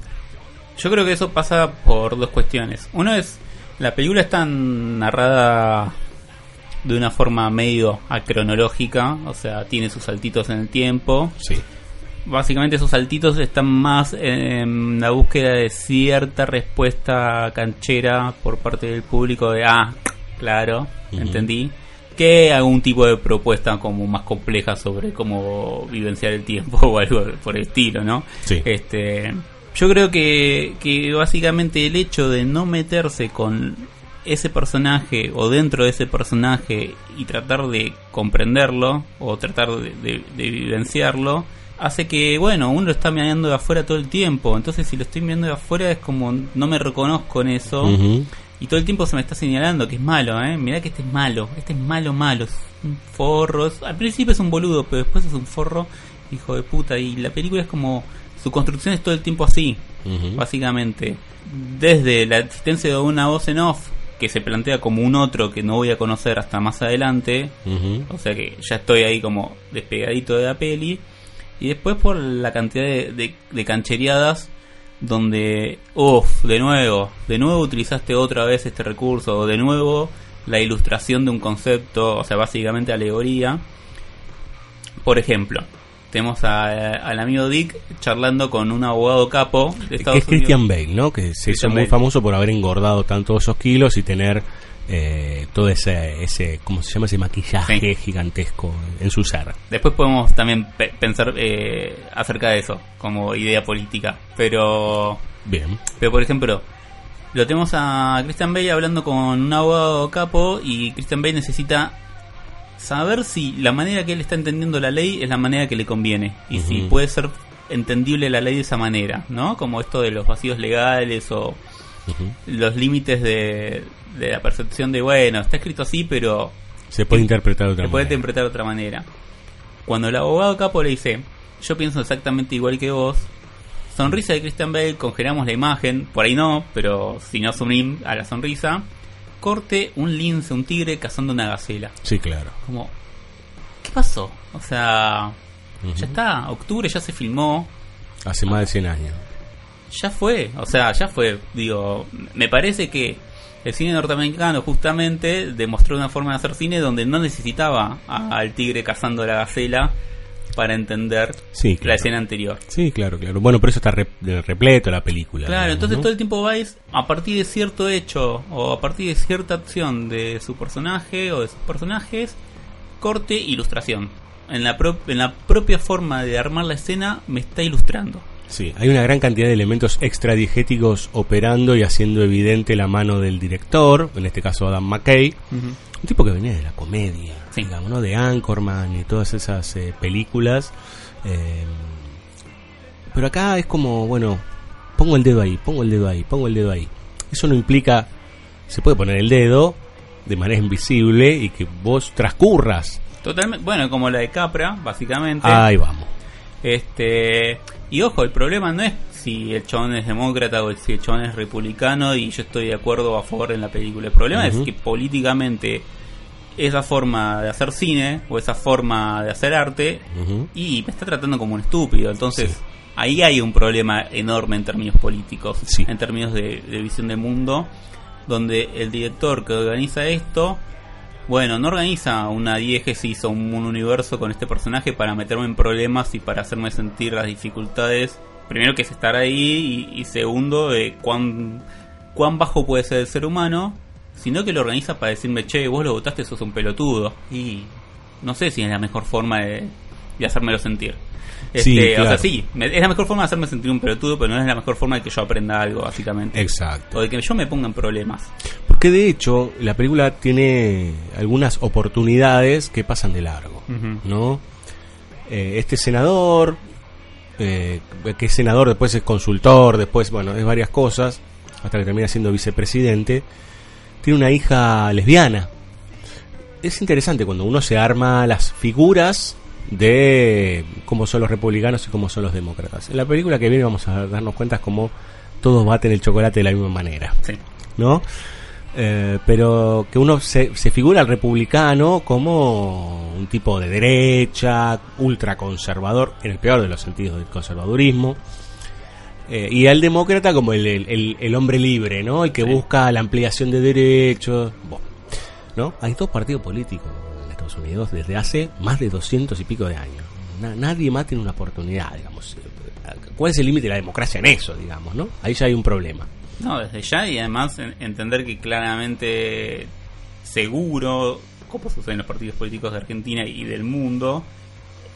Yo creo que eso pasa por dos cuestiones. Uno es, la película está narrada de una forma medio acronológica, o sea, tiene sus saltitos en el tiempo. Sí. Básicamente esos saltitos están más en la búsqueda de cierta respuesta canchera por parte del público de, ah, claro, uh -huh. entendí que algún tipo de propuesta como más compleja sobre cómo vivenciar el tiempo [laughs] o algo por el estilo, ¿no? Sí. Este, yo creo que, que básicamente el hecho de no meterse con ese personaje o dentro de ese personaje y tratar de comprenderlo o tratar de, de, de vivenciarlo hace que, bueno, uno lo está mirando de afuera todo el tiempo. Entonces, si lo estoy mirando de afuera, es como no me reconozco en eso. Uh -huh. Y todo el tiempo se me está señalando que es malo, ¿eh? Mirá que este es malo, este es malo, malo, es un forro. Es, al principio es un boludo, pero después es un forro, hijo de puta. Y la película es como. Su construcción es todo el tiempo así, uh -huh. básicamente. Desde la existencia de una voz en off que se plantea como un otro que no voy a conocer hasta más adelante. Uh -huh. O sea que ya estoy ahí como despegadito de la peli. Y después por la cantidad de, de, de canchereadas donde, uff, de nuevo, de nuevo utilizaste otra vez este recurso, o de nuevo la ilustración de un concepto, o sea, básicamente alegoría. Por ejemplo, tenemos a, al amigo Dick charlando con un abogado capo de Estados que es Christian Bale, ¿no? Que se hizo muy famoso por haber engordado tantos esos kilos y tener eh, todo ese, ese, ¿cómo se llama? Ese maquillaje sí. gigantesco en su ser. Después podemos también pe pensar eh, acerca de eso, como idea política. Pero. Bien. Pero por ejemplo, lo tenemos a Christian Bale hablando con un abogado capo y Christian Bale necesita saber si la manera que él está entendiendo la ley es la manera que le conviene y uh -huh. si puede ser entendible la ley de esa manera, ¿no? Como esto de los vacíos legales o uh -huh. los límites de, de la percepción de, bueno, está escrito así, pero... Se puede interpretar de otra se manera. puede interpretar de otra manera. Cuando el abogado capo le dice, yo pienso exactamente igual que vos, sonrisa de Christian Bale, congelamos la imagen, por ahí no, pero si no zoom a la sonrisa, corte un lince, un tigre cazando una gacela. Sí, claro. Como, ¿qué pasó? O sea, uh -huh. ya está, octubre ya se filmó. Hace más de 100 años. Ya fue, o sea, ya fue. Digo, me parece que el cine norteamericano justamente demostró una forma de hacer cine donde no necesitaba al tigre cazando la gacela para entender sí, claro. la escena anterior. Sí, claro, claro. Bueno, por eso está re repleto la película. Claro, digamos, entonces ¿no? todo el tiempo vais a partir de cierto hecho o a partir de cierta acción de su personaje o de sus personajes, corte, ilustración. En la, en la propia forma de armar la escena me está ilustrando. Sí, hay una gran cantidad de elementos extradigéticos operando y haciendo evidente la mano del director, en este caso Adam McKay, uh -huh. un tipo que venía de la comedia, sí. digamos, ¿no? de Anchorman y todas esas eh, películas. Eh, pero acá es como, bueno, pongo el dedo ahí, pongo el dedo ahí, pongo el dedo ahí. Eso no implica, se puede poner el dedo de manera invisible y que vos transcurras. Totalmente, bueno, como la de Capra, básicamente. Ahí vamos. Este, y ojo, el problema no es si el chabón es demócrata o si el chabón es republicano y yo estoy de acuerdo o a favor en la película. El problema es que políticamente esa forma de hacer cine o esa forma de hacer arte y me está tratando como un estúpido. Entonces, ahí hay un problema enorme en términos políticos, Sí. en términos de, de visión del mundo, donde el director que organiza esto, bueno, no organiza una diégesis o un, un universo con este personaje para meterme en problemas y para hacerme sentir las dificultades. Primero que es estar ahí y, segundo de cuán, cuán bajo puede ser el ser humano, sino que lo organiza para decirme, che, vos lo votaste, sos un pelotudo. Y no sé si es la mejor forma de, de hacérmelo sentir. Sí, Este, O claro. sea, sí, es la mejor forma de hacerme sentir un pelotudo, pero no es la mejor forma de que yo aprenda algo, básicamente. Exacto. O de que yo me ponga en problemas. Porque de hecho, la película tiene algunas oportunidades que pasan de largo. ¿no? Eh, este senador, eh, que es senador, después es consultor, después, bueno, es varias cosas, hasta que termina siendo vicepresidente, tiene una hija lesbiana. Es interesante cuando uno se arma las figuras de cómo son los republicanos y cómo son los demócratas. En la película que viene vamos a darnos cuenta cómo todos baten el chocolate de la misma manera. Sí. ¿no? Eh, pero que uno se, se figura al republicano como un tipo de derecha, ultraconservador, en el peor de los sentidos del conservadurismo, eh, y al demócrata como el, el- el- hombre libre, ¿no? El que Sí. busca la ampliación de derechos. Bueno, ¿no? Hay dos partidos políticos Estados Unidos desde hace más de 200 y pico de años. Na- nadie más tiene una oportunidad, digamos. ¿Cuál es el límite de la democracia en eso, digamos, no? Ahí ya hay un problema. No, desde ya y además en- entender que claramente seguro, como sucede en los partidos políticos de Argentina y del mundo,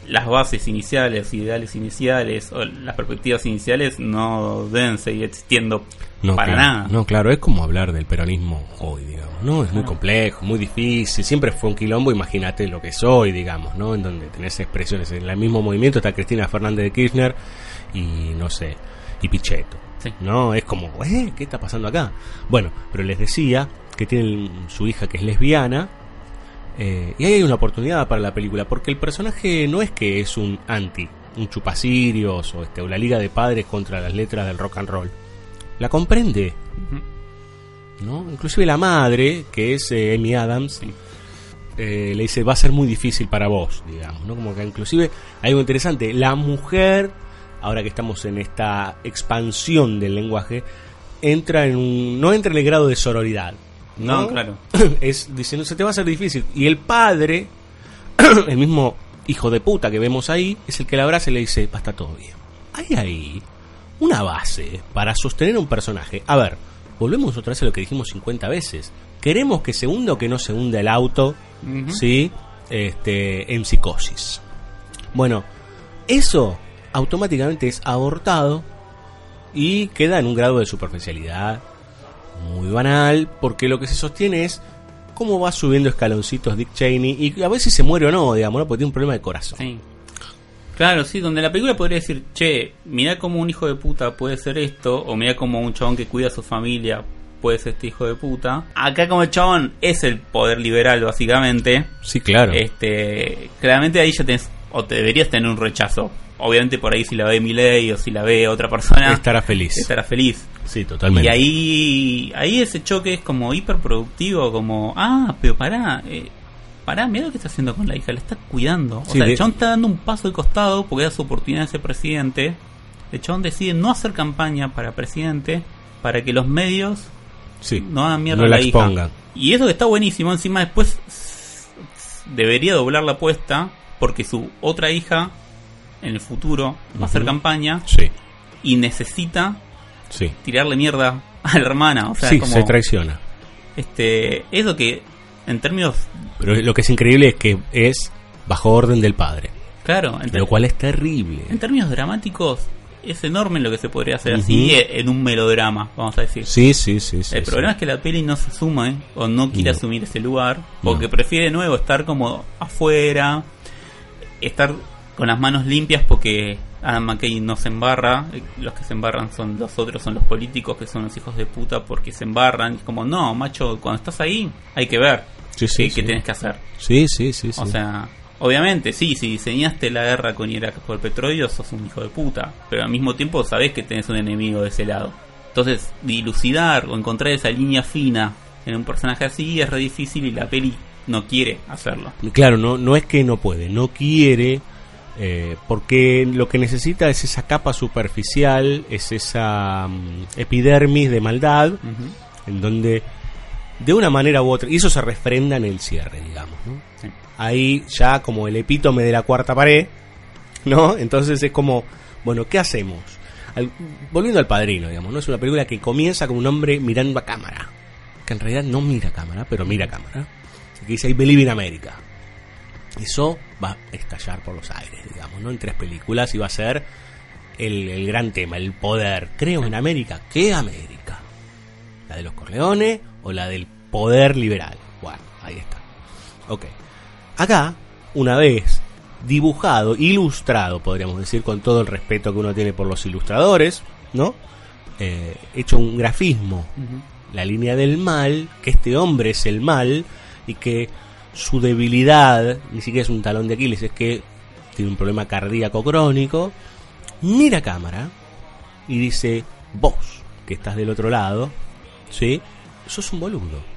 las bases iniciales, ideales iniciales o las perspectivas iniciales no deben seguir existiendo No, para claro, nada. No, claro, es como hablar del peronismo hoy, digamos. No, es muy complejo, muy difícil. Siempre fue un quilombo, imagínate lo que es hoy, digamos, ¿no? En donde tenés expresiones. En el mismo movimiento está Cristina Fernández de Kirchner y, no sé, y Pichetto. Sí. No, es como, ¿eh? ¿Qué está pasando acá? Bueno, pero les decía que tiene su hija que es lesbiana. Eh, y ahí hay una oportunidad para la película, porque el personaje no es que es un anti, un chupacirios o, este, o la liga de padres contra las letras del rock and roll. La comprende, ¿no? Inclusive la madre, que es eh, Amy Adams, Sí. eh, le dice, va a ser muy difícil para vos, digamos, ¿no? Como que inclusive hay algo interesante, la mujer, ahora que estamos en esta expansión del lenguaje, entra en un, no entra en el grado de sororidad, ¿no? No, claro. [clears throat] es diciendo, se te va a hacer difícil. Y el padre, [clears throat] el mismo hijo de puta que vemos ahí, es el que la abraza y le dice, va a estar todo bien. Hay ahí una base para sostener a un personaje. A ver, volvemos otra vez a lo que dijimos 50 veces. Queremos que se hunda o que no se hunda el auto. ¿sí? Este, en psicosis. Bueno, eso automáticamente es abortado y queda en un grado de superficialidad muy banal, porque lo que se sostiene es cómo va subiendo escaloncitos Dick Cheney y a ver si se muere o no, digamos, ¿no? porque tiene un problema de corazón. Sí. Claro, sí, donde la película podría decir, che, mirá cómo un hijo de puta puede ser esto, o mirá cómo un chabón que cuida a su familia puede ser este hijo de puta. Acá como el chabón es el poder liberal, básicamente, Sí, claro. este claramente ahí ya tenés, o te deberías tener un rechazo. Obviamente por ahí si la ve Miley o si la ve otra persona, Estará feliz. estará feliz. Sí, totalmente. Y ahí, ahí ese choque es como hiperproductivo, como, ah, pero pará, eh, pará, mira lo que está haciendo con la hija, la está cuidando. O Sí, sea, de- el chabón está dando un paso al costado porque era su oportunidad de ser presidente. El chabón decide no hacer campaña para presidente para que los medios sí. no hagan mierda No a la hija. Y eso que está buenísimo, encima después debería doblar la apuesta porque su otra hija en el futuro va a hacer Ujú. campaña Sí, y necesita sí. tirarle mierda [laughs] a la hermana. O sea, sí, como, se traiciona. este, es lo que en términos, Pero lo que es increíble es que es bajo orden del padre, claro, en, ter- lo cual es terrible. en términos dramáticos es enorme lo que se podría hacer así eh, en un melodrama, vamos a decir. Sí, sí, sí. sí, El sí. problema es que la peli no se asume o no quiere No. asumir ese lugar porque No. prefiere de nuevo estar como afuera, estar con las manos limpias porque Adam McKay no se embarra, eh, los que se embarran son los otros, son los políticos que son los hijos de puta porque se embarran, es como no, macho, cuando estás ahí hay que ver Sí, sí, qué, sí. tienes que hacer. Sí, sí, sí. sí. O sea, Obviamente, sí, si diseñaste la guerra con Irak por petróleo, sos un hijo de puta. Pero al mismo tiempo sabés que tenés un enemigo de ese lado. Entonces, dilucidar o encontrar esa línea fina en un personaje así es re difícil y la peli no quiere hacerlo. Claro, no, no es que no puede, no quiere, eh, porque lo que necesita es esa capa superficial, es esa mm, epidermis de maldad, en donde de una manera u otra, y eso se refrenda en el cierre, digamos, ¿no? Sí. Ahí ya como el epítome de la cuarta pared, ¿no? Entonces es como, bueno, ¿qué hacemos? Al- volviendo al padrino, digamos, ¿no? Es una película que comienza con un hombre mirando a cámara, que en realidad no mira a cámara, pero mira a cámara, que dice I believe in America. Eso va a estallar por los aires, digamos, ¿no? En tres películas y va a ser el, el gran tema, el poder. Creo en América. ¿Qué América? ¿La de los Corleones o la del poder liberal? Bueno, ahí está. Ok. Acá, una vez dibujado, ilustrado, podríamos decir, con todo el respeto que uno tiene por los ilustradores, ¿no? Eh, hecho un grafismo, la línea del mal, que este hombre es el mal y que su debilidad ni siquiera es un talón de Aquiles, es que tiene un problema cardíaco crónico, mira cámara y dice, vos, que estás del otro lado, ¿sí? Sos un boludo.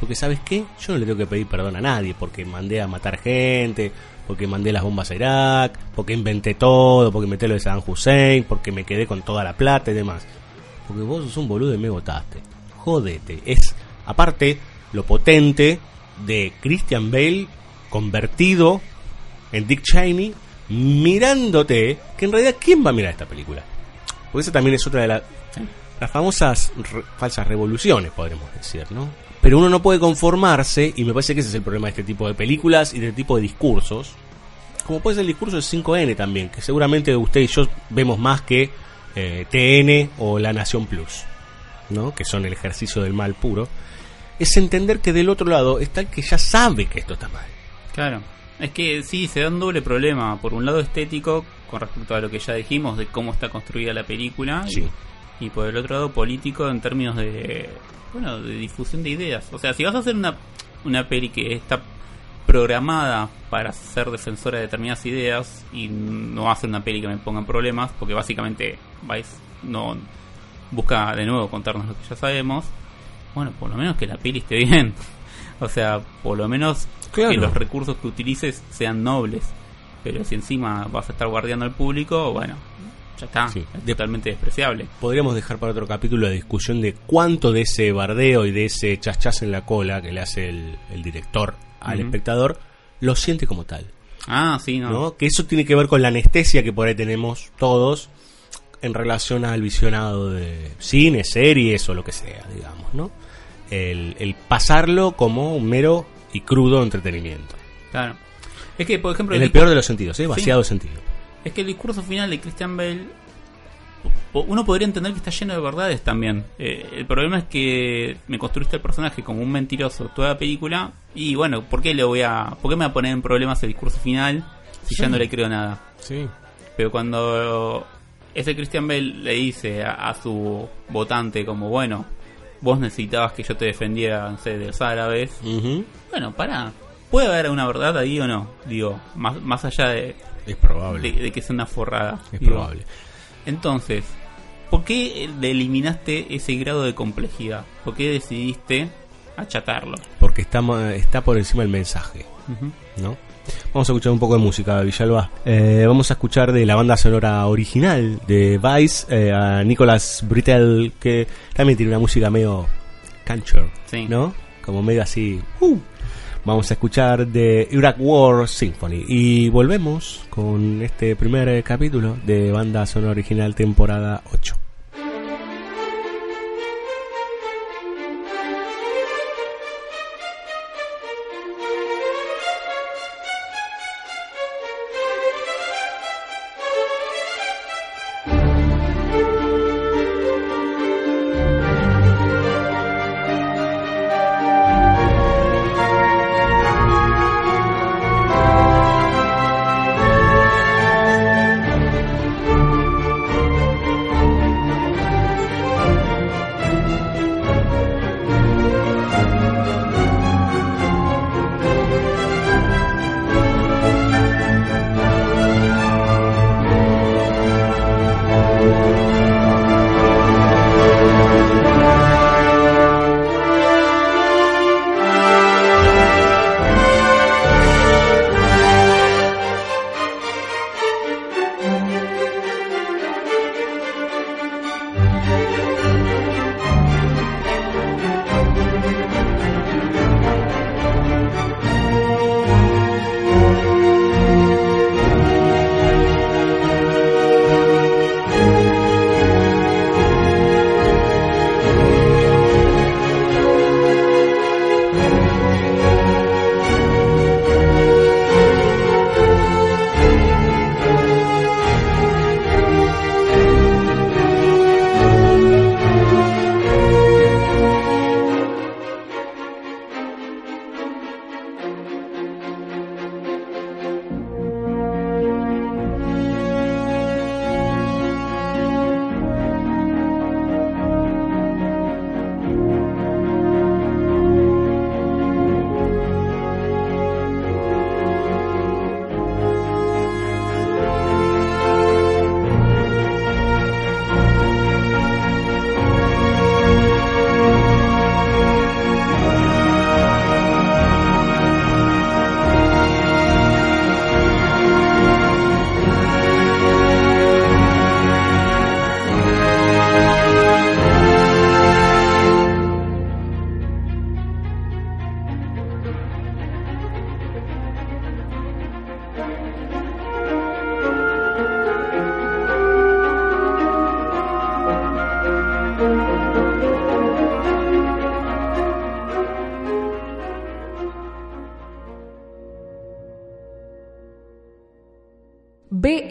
Porque sabes qué, yo no le tengo que pedir perdón a nadie porque mandé a matar gente, porque mandé las bombas a Irak, porque inventé todo, porque inventé lo de Saddam Hussein, porque me quedé con toda la plata y demás. Porque vos sos un boludo y me votaste. Jodete. Es, aparte, lo potente de Christian Bale convertido en Dick Cheney mirándote, que en realidad, ¿quién va a mirar esta película? Porque esa también es otra de la- las famosas falsas revoluciones, podremos decir, ¿no? Pero uno no puede conformarse, y me parece que ese es el problema de este tipo de películas y de este tipo de discursos, como puede ser el discurso de 5N también, que seguramente usted y yo vemos más que eh, TN o La Nación Plus, ¿no? que son el ejercicio del mal puro, es entender que del otro lado está el que ya sabe que esto está mal. Claro. Es que sí, se da un doble problema. Por un lado estético, con respecto a lo que ya dijimos, de cómo está construida la película. Sí. Y, y por el otro lado político en términos de, bueno, de difusión de ideas. O sea, si vas a hacer una, una peli que está programada para ser defensora de determinadas ideas y no ser una peli que me ponga en problemas, porque básicamente vais, no busca de nuevo contarnos lo que ya sabemos, bueno, por lo menos que la peli esté bien. [laughs] O sea, por lo menos Claro. que los recursos que utilices sean nobles. Pero si encima vas a estar guardiando al público, bueno, ya está. Sí. Es totalmente despreciable. Podríamos dejar para otro capítulo la discusión de cuánto de ese bardeo y de ese chachas en la cola que le hace el, el director al espectador lo siente como tal. Ah, sí, no. ¿no? Que eso tiene que ver con la anestesia que por ahí tenemos todos en relación al visionado de cine, series o lo que sea, digamos, ¿no? El, el pasarlo como un mero y crudo entretenimiento. Claro. Es que, por ejemplo, En el peor de los sentidos, ¿eh? Sí. Vaciado de sentido. Es que el discurso final de Christian Bale, uno podría entender que está lleno de verdades también. Eh, el problema es que me construiste el personaje como un mentiroso toda la película y bueno, ¿por qué le voy a, por qué me va a poner en problemas el discurso final si ya Sí. no le creo nada? Sí. Pero cuando ese Christian Bale le dice a, a su votante como bueno, vos necesitabas que yo te defendiera no sé, de los árabes, bueno, para, puede haber una verdad ahí o no, digo, más, más allá de, Es probable. de, de que sea una forrada. es digo. probable. Entonces, ¿por qué eliminaste ese grado de complejidad? ¿Por qué decidiste achatarlo? Porque está, está por encima el mensaje. ¿no? Vamos a escuchar un poco de música, Villalba. Eh, vamos a escuchar de la banda sonora original de Vice eh, a Nicolas Britell, que también tiene una música medio cancher, Sí. ¿no? Como medio así. uh. Vamos a escuchar de Iraq War Symphony y volvemos con este primer capítulo de banda sonora original temporada 8.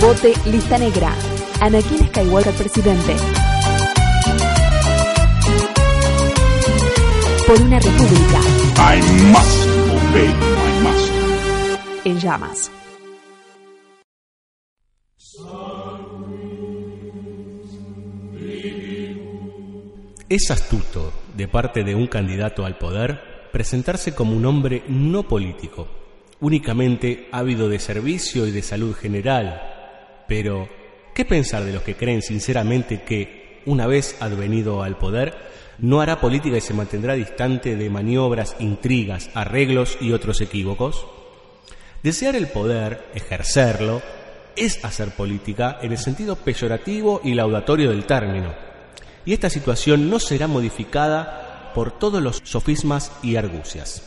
Vote Lista Negra. Anakin Skywalker presidente. Por una república I must obey my master. en llamas. Es astuto, de parte de un candidato al poder, presentarse como un hombre no político, únicamente ávido de servicio y de salud general. Pero, ¿qué pensar de los que creen sinceramente que, una vez advenido al poder, no hará política y se mantendrá distante de maniobras, intrigas, arreglos y otros equívocos? Desear el poder, ejercerlo, es hacer política en el sentido peyorativo y laudatorio del término. Y esta situación no será modificada por todos los sofismas y argucias.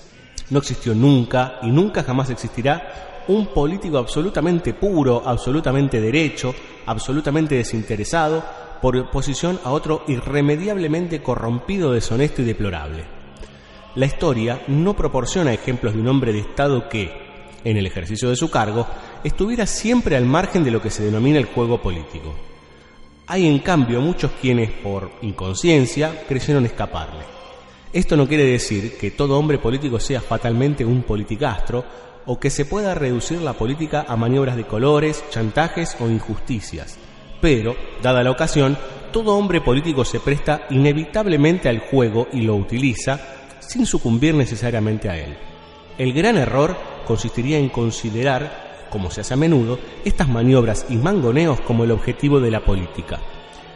No existió nunca y nunca jamás existirá un político absolutamente puro, absolutamente derecho, absolutamente desinteresado, por oposición a otro irremediablemente corrompido, deshonesto y deplorable. La historia no proporciona ejemplos de un hombre de Estado que, en el ejercicio de su cargo, estuviera siempre al margen de lo que se denomina el juego político. Hay en cambio muchos quienes, por inconsciencia, creyeron escaparle. Esto no quiere decir que todo hombre político sea fatalmente un politicastro o que se pueda reducir la política a maniobras de colores, chantajes o injusticias. Pero, dada la ocasión, todo hombre político se presta inevitablemente al juego y lo utiliza sin sucumbir necesariamente a él. El gran error consistiría en considerar como se hace a menudo, estas maniobras y mangoneos como el objetivo de la política.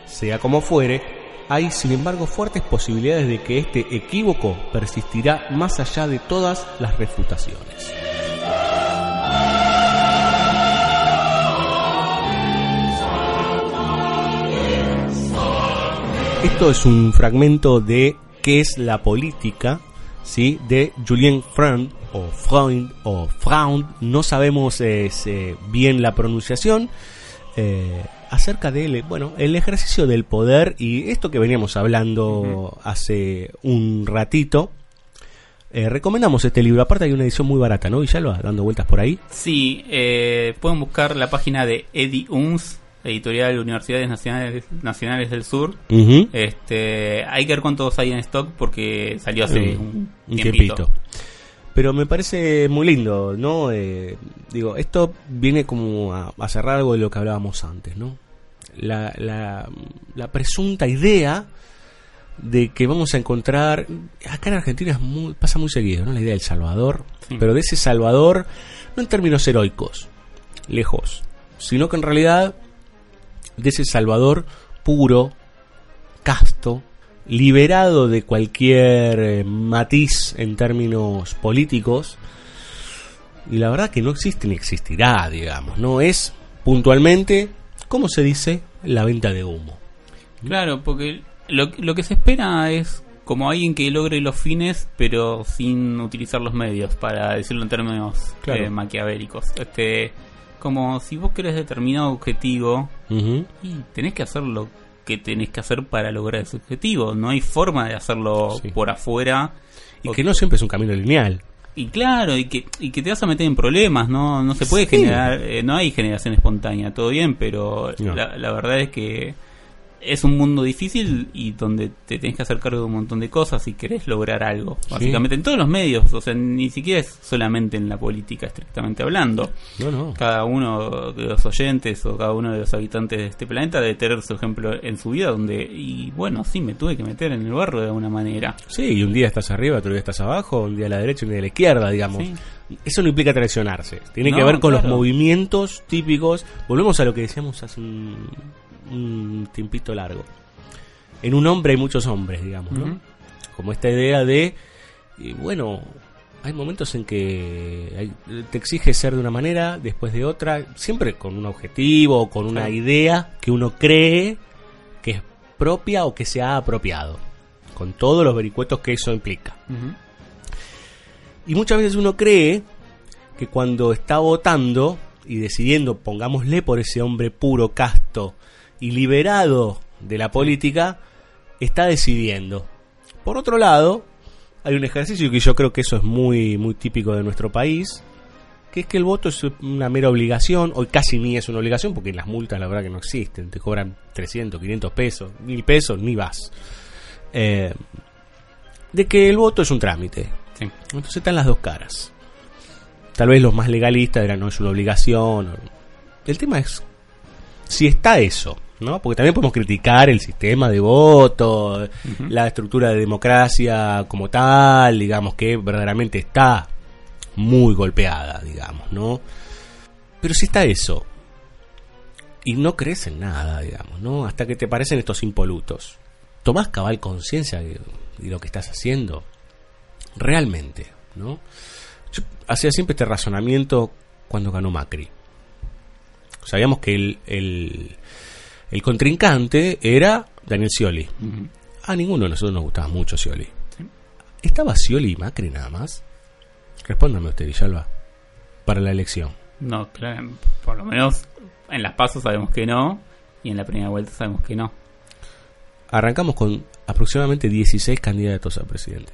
Sea como fuere, hay sin embargo fuertes posibilidades de que este equívoco persistirá más allá de todas las refutaciones. Esto es un fragmento de ¿Qué es la política? ¿sí? de Julien Freund o Freund o Freund, no sabemos eh, eh, bien la pronunciación, eh, acerca de bueno, el ejercicio del poder y esto que veníamos hablando hace un ratito. recomendamos este libro, aparte hay una edición muy barata, ¿no? Villalba, dando vueltas por ahí. Sí, pueden buscar la página de Eddie Unz, editorial Universidades Nacionales, Nacionales del Sur. este, hay que ver cuántos hay en stock porque salió hace un, un tiempito. tiempito. Pero me parece muy lindo, ¿no? Eh, digo, esto viene como a, a, cerrar algo de lo que hablábamos antes, ¿no? La, la, la, presunta idea de que vamos a encontrar, acá en Argentina es muy, pasa muy seguido, ¿no? La idea del Salvador, sí. pero de ese Salvador, no en términos heroicos, lejos, sino que en realidad de ese Salvador puro, casto, liberado de cualquier eh, matiz en términos políticos y la verdad que no existe ni existirá, digamos, no es puntualmente, como se dice, la venta de humo. Claro, porque lo, lo que se espera es como alguien que logre los fines, pero sin utilizar los medios, para decirlo en términos claro. eh, maquiavélicos. Este, como si vos querés determinado objetivo, uh -huh. y tenés que hacerlo que tenés que hacer para lograr ese objetivo. No hay forma de hacerlo sí. por afuera. Y que no siempre es un camino lineal. Y claro, y que, y que te vas a meter en problemas, ¿no? No se puede sí. generar, eh, no hay generación espontánea, todo bien, pero no. la, la, verdad es que es un mundo difícil y donde te tenés que hacer cargo de un montón de cosas si querés lograr algo. Básicamente sí. en todos los medios, o sea, ni siquiera es solamente en la política estrictamente hablando. No, no. Cada uno de los oyentes o cada uno de los habitantes de este planeta debe tener su ejemplo en su vida donde, y bueno, sí, me tuve que meter en el barro de alguna manera. Sí, y un día estás arriba, otro día estás abajo, un día a la derecha, un día a la izquierda, digamos. Sí. Eso no implica traicionarse, tiene no, que ver con claro. los movimientos típicos. Volvemos a lo que decíamos hace un un tiempito largo. En un hombre hay muchos hombres, digamos, ¿no? Uh -huh. Como esta idea de, y bueno, hay momentos en que hay- te exige ser de una manera, después de otra, siempre con un objetivo o con una idea que uno cree que es propia o que se ha apropiado, con todos los vericuetos que eso implica. Y muchas veces uno cree que cuando está votando y decidiendo, pongámosle por ese hombre puro, casto y liberado de la política, está decidiendo. Por otro lado, hay un ejercicio que yo creo que eso es muy, muy típico de nuestro país, que es que el voto es una mera obligación, hoy casi ni es una obligación, porque las multas la verdad que no existen, te cobran 300, 500 pesos, mil pesos, ni vas. Eh, de que el voto es un trámite. Sí. Entonces están las dos caras. Tal vez los más legalistas dirán no es una obligación. El tema es si está eso, ¿no? Porque también podemos criticar el sistema de voto, la estructura de democracia como tal, digamos que verdaderamente está muy golpeada, digamos, ¿no? Pero si está eso y no crees en nada, digamos, ¿no? Hasta que te parecen estos impolutos. Tomás cabal conciencia de, de lo que estás haciendo realmente, ¿no? Yo hacía siempre este razonamiento cuando ganó Macri. Sabíamos que el, el, el contrincante era Daniel Scioli. A ninguno de nosotros nos gustaba mucho Scioli. ¿Estaba Scioli y Macri nada más? Respóndame usted, Villalba. Para la elección. No, claro, por lo menos en las pasos sabemos que no, y en la primera vuelta sabemos que no. Arrancamos con aproximadamente 16 candidatos a presidente.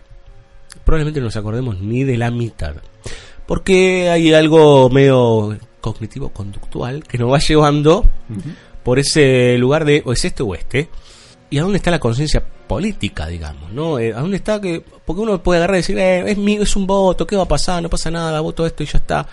Probablemente no nos acordemos ni de la mitad. Porque hay algo medio cognitivo-conductual que nos va llevando por ese lugar de o es este o este. ¿Y a dónde está la conciencia política, digamos? ¿no? Eh, ¿A dónde está que.? Porque uno puede agarrar y decir, eh, es mío, es un voto, ¿qué va a pasar? No pasa nada, voto esto y ya está.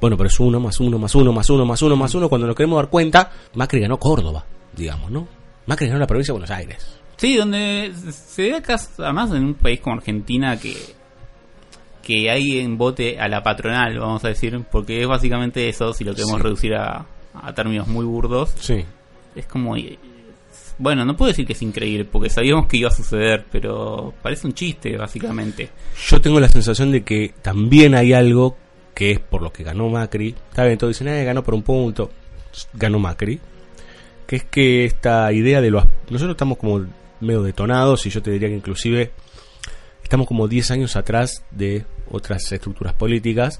Bueno, pero es uno, más uno, más uno, más uno, más uno, más uno. Cuando nos queremos dar cuenta, Macri ganó Córdoba, digamos, ¿no? Macri ganó la provincia de Buenos Aires. Sí, donde se ve acá, además en un país como Argentina que que hay en bote a la patronal, vamos a decir, porque es básicamente eso, si lo queremos Sí. reducir a, a términos muy burdos, Sí. es como... eh, Bueno, no puedo decir que es increíble, porque sabíamos que iba a suceder, pero parece un chiste, básicamente. Yo tengo la sensación de que también hay algo que es por lo que ganó Macri. Está bien, todos dicen, eh, ganó por un punto. Ganó Macri. Que es que esta idea de los... Nosotros estamos como medio detonados y yo te diría que inclusive estamos como 10 años atrás de otras estructuras políticas.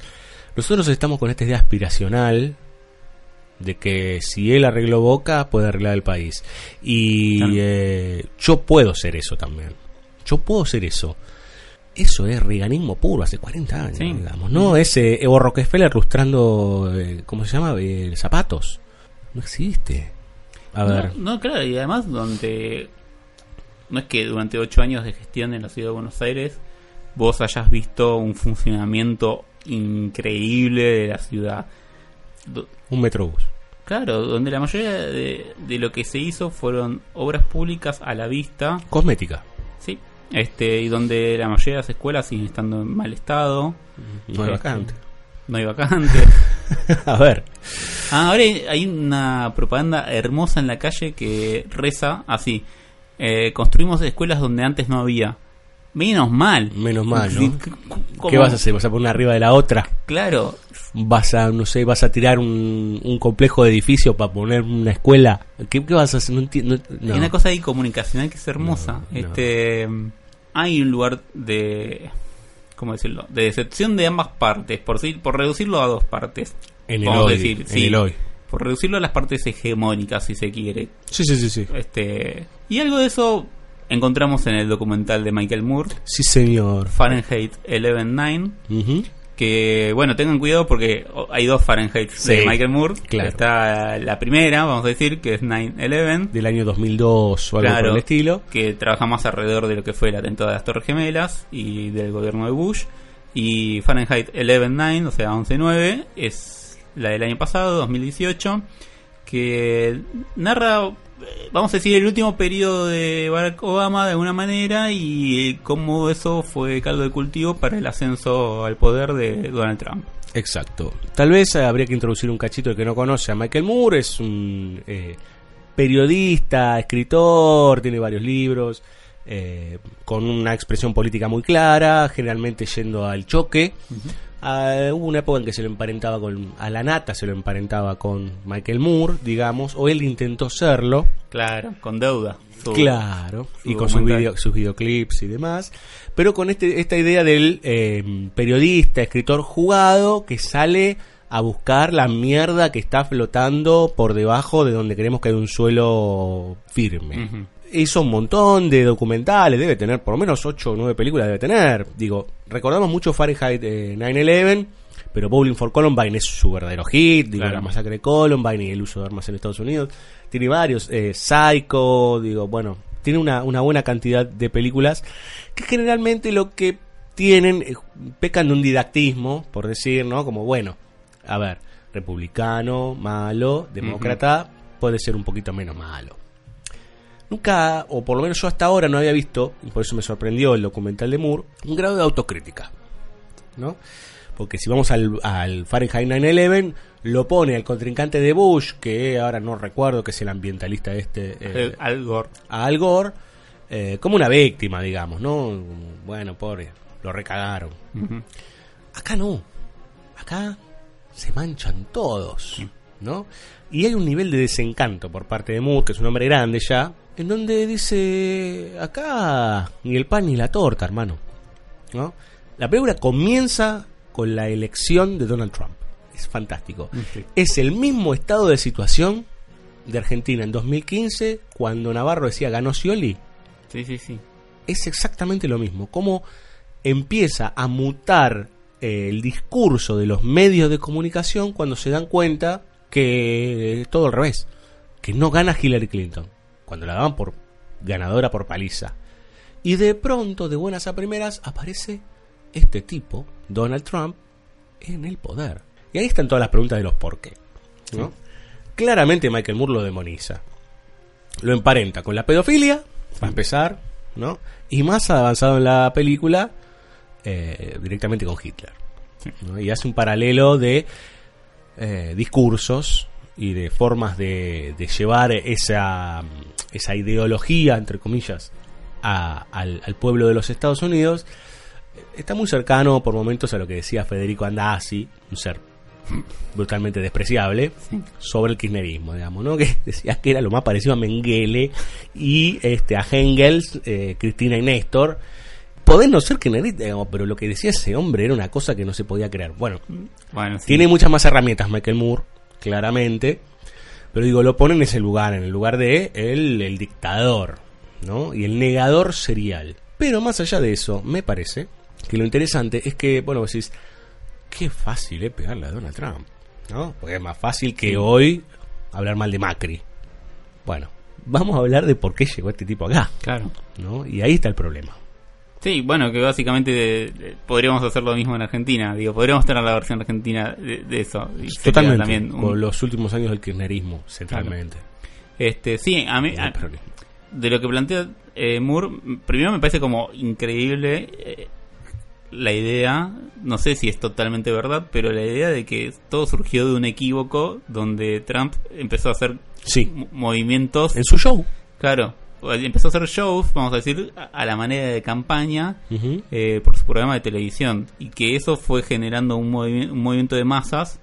Nosotros estamos con esta idea aspiracional de que si él arregló Boca, puede arreglar el país. Y Claro. eh, yo puedo ser eso también. Yo puedo ser eso. Eso es reganismo puro, hace 40 años, Sí. digamos. No es eh, Evo Rockefeller lustrando, eh, ¿cómo se llama? Eh, zapatos. No existe. A ver. No, no, claro, y además donde no es que durante ocho años de gestión en la ciudad de Buenos Aires vos hayas visto un funcionamiento increíble de la ciudad. Un metrobús. Claro, donde la mayoría de, de lo que se hizo fueron obras públicas a la vista, Cosmética. sí, este y donde la mayoría de las escuelas siguen estando en mal estado, No hay vacante. no hay vacante. [laughs] A ver. Ah, ahora hay- hay una propaganda hermosa en la calle que reza así: eh, construimos escuelas donde antes no había. Menos mal. Menos mal, ¿no? ¿Qué vas a hacer? ¿Vas a poner una arriba de la otra? Claro, ¿Vas a, no sé, vas a tirar un, un complejo de edificio para poner una escuela? ¿Qué, qué vas a hacer? No entiendo. no. hay una cosa ahí comunicacional que es hermosa. No, no. Este, hay un lugar de, ¿cómo decirlo? De decepción de ambas partes, por por reducirlo a dos partes. En el hoy. decir, en sí, el hoy. por reducirlo a las partes hegemónicas, si se quiere. Sí, sí, sí, sí. Este, y algo de eso encontramos en el documental de Michael Moore, Sí, señor. Fahrenheit 11.9, Ujú. que bueno, tengan cuidado porque hay dos Fahrenheit Sí, de Michael Moore. claro. Está la primera, vamos a decir, que es 9-11, Del año 2002 o algo por Claro. el estilo. que trabaja más alrededor de lo que fue el atentado de las Torres Gemelas y del gobierno de Bush. Y Fahrenheit 11.9, o sea, 11.9, es la del año pasado, 2018, que narra, vamos a decir, el último periodo de Barack Obama de alguna manera y eh, cómo eso fue caldo de cultivo para el ascenso al poder de Donald Trump. Exacto. Tal vez eh, habría que introducir un cachito el que no conoce a Michael Moore. Es un eh, periodista, escritor, tiene varios libros. eh, con una expresión política muy clara, generalmente yendo al choque. Ah, hubo una época en que se lo emparentaba con, a la nata se lo emparentaba con Michael Moore, digamos, o él intentó serlo. Claro, con deuda. Su- Claro, su y con sus, video- sus videoclips y demás. Pero con este, esta idea del eh, periodista, escritor jugado que sale a buscar la mierda que está flotando por debajo de donde creemos que hay un suelo firme. Ujú. Hizo un montón de documentales, debe tener por lo menos 8 o 9 películas, debe tener. Digo, recordamos mucho Fahrenheit eh, 9-11, pero Bowling for Columbine es su verdadero hit, digo, Claro. la masacre de Columbine y el uso de armas en Estados Unidos. Tiene varios, eh, Psycho, digo, bueno, tiene una, una buena cantidad de películas que generalmente lo que tienen, eh, pecan de un didactismo, por decir, ¿no? Como, bueno, a ver, republicano, malo, demócrata, puede ser un poquito menos malo. Nunca, o por lo menos yo hasta ahora no había visto, y por eso me sorprendió el documental de Moore, un grado de autocrítica. ¿No? Porque si vamos al, al Fahrenheit 9-11, lo pone al contrincante de Bush, que ahora no recuerdo que es el ambientalista este, eh, Eh, Al Gore. a Al Gore, eh, como una víctima, digamos, ¿no? Bueno, pobre, lo recagaron. Acá no. Acá se manchan todos, ¿no? Y hay un nivel de desencanto por parte de Moore, que es un hombre grande ya, en donde dice, acá ni el pan ni la torta, hermano. ¿No? La película comienza con la elección de Donald Trump. Es fantástico. Sí. Es el mismo estado de situación de Argentina en 2015, cuando Navarro decía ganó Scioli Sí, sí, sí. es exactamente lo mismo. Cómo empieza a mutar eh, el discurso de los medios de comunicación cuando se dan cuenta que es todo al revés. Que no gana Hillary Clinton. Cuando la daban por ganadora por paliza. Y de pronto, de buenas a primeras, aparece este tipo, Donald Trump, en el poder. Y ahí están todas las preguntas de los por qué. ¿no? Claramente Michael Moore lo demoniza. Lo emparenta con la pedofilia, para empezar, ¿no? Y más avanzado en la película, eh, directamente con Hitler. ¿no? Y hace un paralelo de eh, discursos y de formas de, de llevar esa, esa ideología, entre comillas, a- al, al pueblo de los Estados Unidos. Está muy cercano por momentos a lo que decía Federico Andasi, un ser brutalmente despreciable, sobre el kirchnerismo, digamos, ¿no? [laughs] Que decía que era lo más parecido a Mengele y este a Engels, eh, Cristina y Néstor. Podés no ser kirchnerista, digamos, pero lo que decía ese hombre era una cosa que no se podía creer. Bueno, Bueno, sí. tiene muchas más herramientas Michael Moore, claramente. Pero digo, lo pone en ese lugar, en el lugar de el, el dictador, ¿no? Y el negador serial. Pero más allá de eso, me parece que lo interesante es que, bueno, decís, qué fácil es pegarle a Donald Trump, ¿no? Porque es más fácil que hoy hablar mal de Macri. Bueno, vamos a hablar de por qué llegó este tipo acá, Claro. ¿no? Y ahí está el problema. Sí, bueno, que básicamente eh, podríamos hacer lo mismo en Argentina. Digo, podríamos tener la versión argentina de, de eso. Totalmente, también un- con los últimos años del kirchnerismo, centralmente. Este, sí, a mí, a- de lo que plantea eh, Moore, primero me parece como increíble eh, la idea, no sé si es totalmente verdad, pero la idea de que todo surgió de un equívoco donde Trump empezó a hacer Sí. movimientos, En su show. claro, empezó a hacer shows, vamos a decir, a, la manera de campaña eh, por su programa de televisión y que eso fue generando un, movi- un movimiento de masas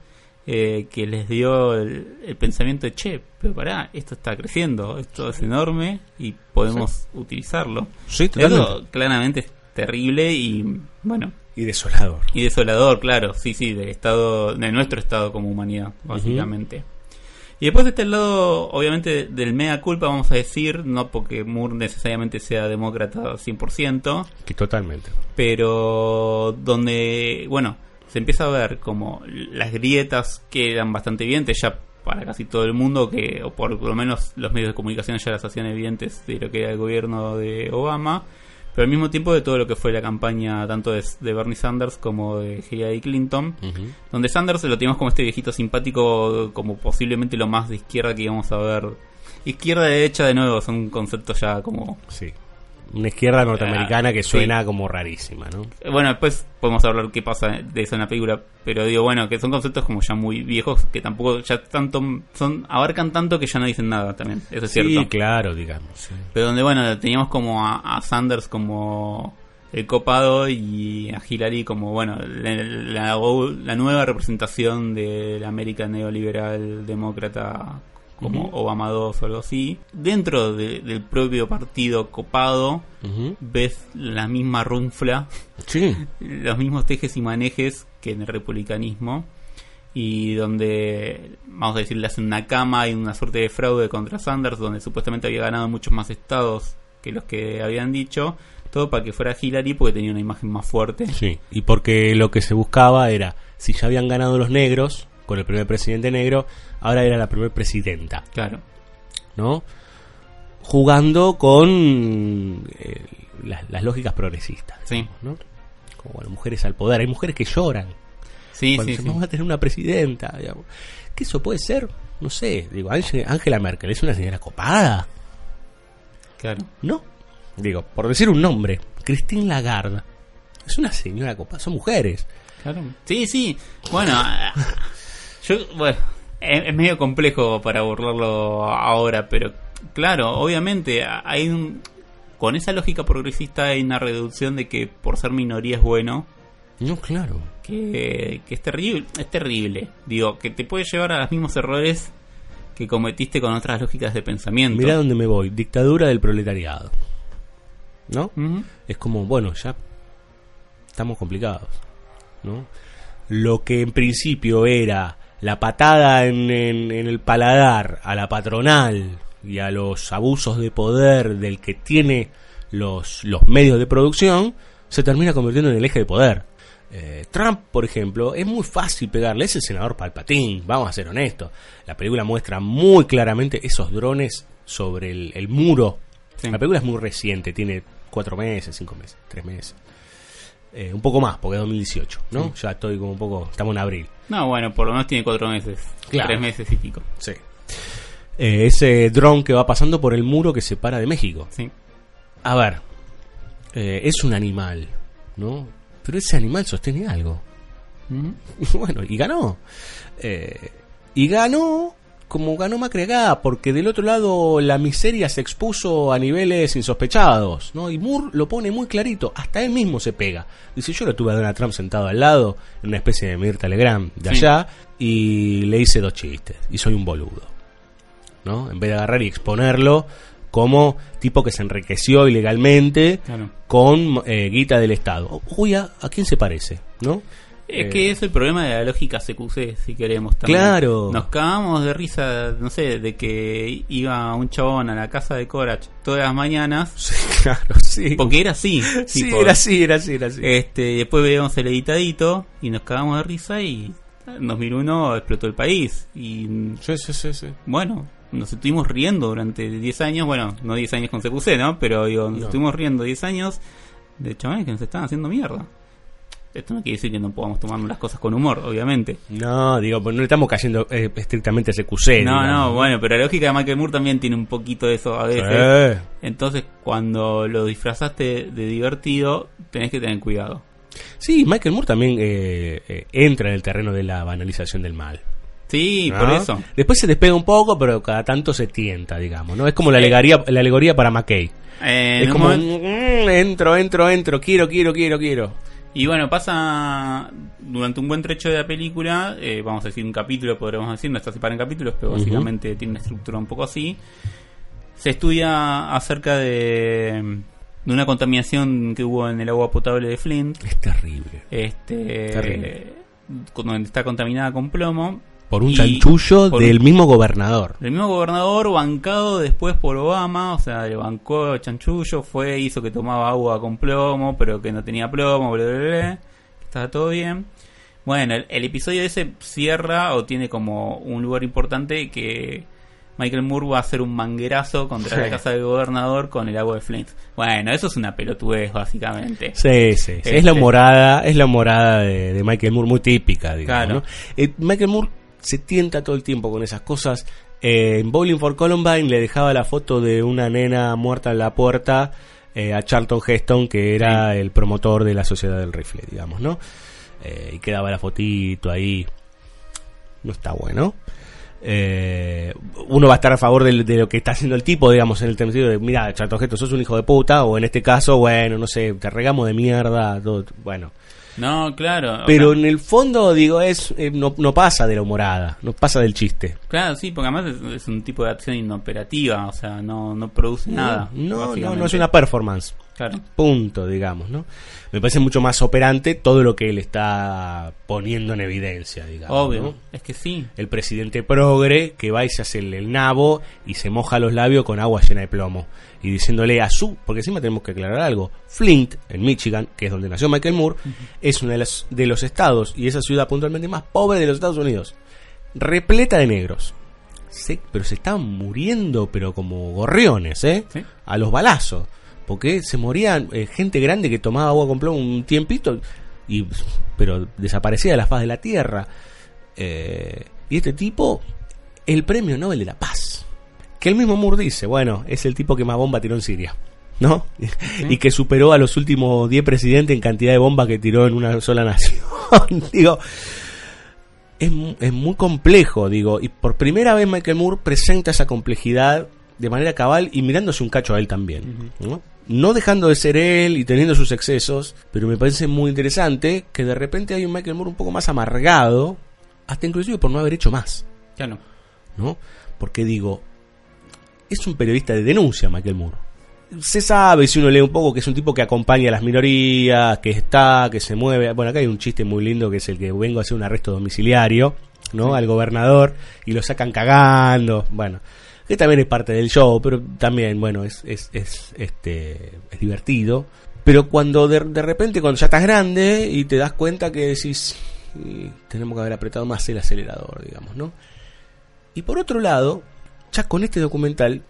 eh, que les dio el, el pensamiento de che, pero pará, esto está creciendo, esto es enorme y podemos utilizarlo. Sí, totalmente. Eso claramente es terrible y bueno, Y desolador. y desolador, claro, sí, sí, del estado, de nuestro estado como humanidad, básicamente. Y después está el lado, obviamente, del mea culpa, vamos a decir, no porque Moore necesariamente sea demócrata 100%, Que totalmente. pero donde, bueno, se empieza a ver como las grietas quedan bastante evidentes ya para casi todo el mundo, que o por lo menos los medios de comunicación ya las hacían evidentes de lo que era el gobierno de Obama, pero al mismo tiempo de todo lo que fue la campaña tanto de, de Bernie Sanders como de Hillary Clinton, donde Sanders lo teníamos como este viejito simpático, como posiblemente lo más de izquierda que íbamos a ver. Izquierda-derecha, de nuevo, son conceptos ya como Sí. Una izquierda norteamericana que sí. suena como rarísima, ¿no? Bueno, después podemos hablar qué pasa de eso en la película, pero digo, bueno, que son conceptos como ya muy viejos, que tampoco ya tanto son abarcan tanto que ya no dicen nada también, eso es Sí, cierto. claro, digamos. sí. Pero donde, bueno, teníamos como a, a Sanders como el copado y a Hillary como, bueno, la, la- la nueva representación de la América neoliberal demócrata como. Obama 2 o algo así. Dentro de- del propio partido copado ves la misma runfla, Sí. [laughs] los mismos tejes y manejes que en el republicanismo y donde, vamos a decir, le hacen una cama y una suerte de fraude contra Sanders, donde supuestamente había ganado muchos más estados que los que habían dicho, todo para que fuera Hillary porque tenía una imagen más fuerte. Sí, y porque lo que se buscaba era, si ya habían ganado los negros, con el primer presidente negro, ahora era la primer presidenta, Claro. ¿no? Jugando con eh, las, las lógicas progresistas, Sí. ¿no? Como bueno, mujeres al poder, hay mujeres que lloran Sí, cuando sí, dicen, sí. vamos a tener una presidenta, digamos. ¿Qué eso puede ser? No sé, digo, Ange- Angela Merkel es una señora copada, Claro. ¿no? Digo, por decir un nombre, Christine Lagarde es una señora copada, son mujeres. Claro. Sí, sí. Bueno, yo, bueno, es, es medio complejo para burlarlo ahora, pero claro, obviamente hay un, con esa lógica progresista hay una reducción de que por ser minoría es bueno, No, claro. que, que es terrible, es terrible. Digo, que te puede llevar a los mismos errores que cometiste con otras lógicas de pensamiento. Mirá dónde me voy, dictadura del proletariado. ¿No? Es como, bueno, ya estamos complicados. ¿No? Lo que en principio era la patada en, en- en el paladar a la patronal y a los abusos de poder del que tiene los, los medios de producción, se termina convirtiendo en el eje de poder. Eh, Trump, por ejemplo, es muy fácil pegarle, es el senador Palpatín, vamos a ser honestos. La película muestra muy claramente esos drones sobre el, el muro. Sí. La película es muy reciente, tiene cuatro meses, cinco meses, tres meses. Eh, un poco más, porque es 2018, ¿no? Ya estoy como un poco, estamos en abril. No, bueno, por lo menos tiene cuatro meses. Claro. Tres meses y pico. Sí. Eh, ese dron que va pasando por el muro que separa de México. Sí. A ver, eh, es un animal, ¿no? Pero ese animal sostiene algo. [laughs] Y bueno, y ganó. Eh, y ganó como ganó Macri acá, porque del otro lado la miseria se expuso a niveles insospechados, ¿no? Y Moore lo pone muy clarito, hasta él mismo se pega. Dice, yo lo tuve a Donald Trump sentado al lado, en una especie de Mirta Legrand de Sí. allá, y le hice dos chistes, y soy un boludo, ¿no? En vez de agarrar y exponerlo como tipo que se enriqueció ilegalmente Claro. con eh, guita del Estado. Uy, ¿a, a quién se parece? ¿No? Es Eh, que es el problema de la lógica CQC, si queremos también. Claro. Nos cagamos de risa, no sé, de que iba un chabón a la casa de Corach todas las mañanas. [laughs] Sí, claro, sí. Porque era así. Sí, tipo, era así, era así, era así. Este, después veíamos el editadito y nos cagamos de risa y en 2001 explotó el país. Y Sí, sí, sí, sí. bueno, nos estuvimos riendo durante 10 años. Bueno, no 10 años con CQC, ¿no? Pero digo, nos No. estuvimos riendo 10 años de chavales que nos estaban haciendo mierda. Esto no quiere decir que no podamos tomarnos las cosas con humor, obviamente. No, digo, pues no le estamos cayendo eh, estrictamente CQC. No, digamos. no, bueno, pero la lógica de Michael Moore también tiene un poquito de eso a veces. Sí. Entonces, cuando lo disfrazaste de divertido, tenés que tener cuidado. Sí, Michael Moore también eh, eh, entra en el terreno de la banalización del mal. Sí, ¿no? por eso. Después se despega un poco, pero cada tanto se tienta, digamos, ¿no? Es como la alegoría, la alegoría para McKay. Eh, es como, momento- mm, entro, entro, entro, quiero, quiero, quiero, quiero. Y bueno, pasa durante un buen trecho de la película, eh, vamos a decir un capítulo, podríamos decir, no está separado en capítulos, pero básicamente tiene una estructura un poco así. Se estudia acerca de, de una contaminación que hubo en el agua potable de Flint, Es terrible. este, Terrible. donde está contaminada con plomo. Por un Y chanchullo por un- del mismo gobernador. El mismo gobernador bancado después por Obama, o sea, le bancó chanchullo, fue, hizo que tomaba agua con plomo, pero que no tenía plomo, bla, bla, bla, estaba todo bien. Bueno, el, el episodio ese cierra o tiene como un lugar importante que Michael Moore va a hacer un manguerazo contra Sí. la casa del gobernador con el agua de Flint. Bueno, eso es una pelotudez, básicamente. Sí, sí, sí. Es Este- la morada, es la morada de, de Michael Moore muy típica, digamos. Claro. ¿no? Eh, Michael Moore se tienta todo el tiempo con esas cosas. Eh, en Bowling for Columbine le dejaba la foto de una nena muerta en la puerta eh, a Charlton Heston, que era el promotor de la Sociedad del Rifle, digamos, ¿no? Eh, y quedaba la fotito ahí. No está bueno. Eh, uno va a estar a favor de, de lo que está haciendo el tipo, digamos, en el sentido de, mira, Charlton Heston, sos un hijo de puta, o en este caso, bueno, no sé, te regamos de mierda, todo, bueno. No, claro. Pero en el fondo, digo, es eh, no, no pasa de la humorada, no pasa del chiste. Claro, sí, porque además es, es un tipo de acción inoperativa, o sea, no, no produce nada. No, no, no es una performance. Claro. Punto, digamos, ¿no? Me parece mucho más operante todo lo que él está poniendo en evidencia, digamos. Obvio, ¿no? es que sí. El presidente progre que va y se hace el, el nabo y se moja los labios con agua llena de plomo. Y diciéndole a su, porque encima tenemos que aclarar algo, Flint, en Michigan, que es donde nació Michael Moore, es uno de los, de los estados, y esa ciudad puntualmente más pobre de los Estados Unidos, repleta de negros. Pero se estaban muriendo, pero como gorriones, ¿eh? Sí. A los balazos. Porque se morían eh, gente grande que tomaba agua con plomo un tiempito, y, pero desaparecía de la faz de la tierra. Eh, y este tipo, el premio Nobel de la Paz. Que el mismo Moore dice, bueno, es el tipo que más bomba tiró en Siria. ¿No? y que superó a los últimos 10 presidentes en cantidad de bombas que tiró en una sola nación. [laughs] digo, es, es muy complejo, digo. Y por primera vez Michael Moore presenta esa complejidad de manera cabal y mirándose un cacho a él también. ¿no? No dejando de ser él y teniendo sus excesos, pero me parece muy interesante que de repente hay un Michael Moore un poco más amargado, hasta inclusive por no haber hecho más. Claro. ¿no? Porque digo, es un periodista de denuncia, Michael Moore. Se sabe, si uno lee un poco, que es un tipo que acompaña a las minorías, que está, que se mueve. Bueno, acá hay un chiste muy lindo que es el que vengo a hacer un arresto domiciliario, ¿no? Al gobernador y lo sacan cagando. Bueno, que también es parte del show, pero también, bueno, es, es, es, este, es divertido. Pero cuando de, de repente, cuando ya estás grande y te das cuenta que decís, "Y tenemos que haber apretado más el acelerador, digamos, ¿no? Y por otro lado, ya con este documental,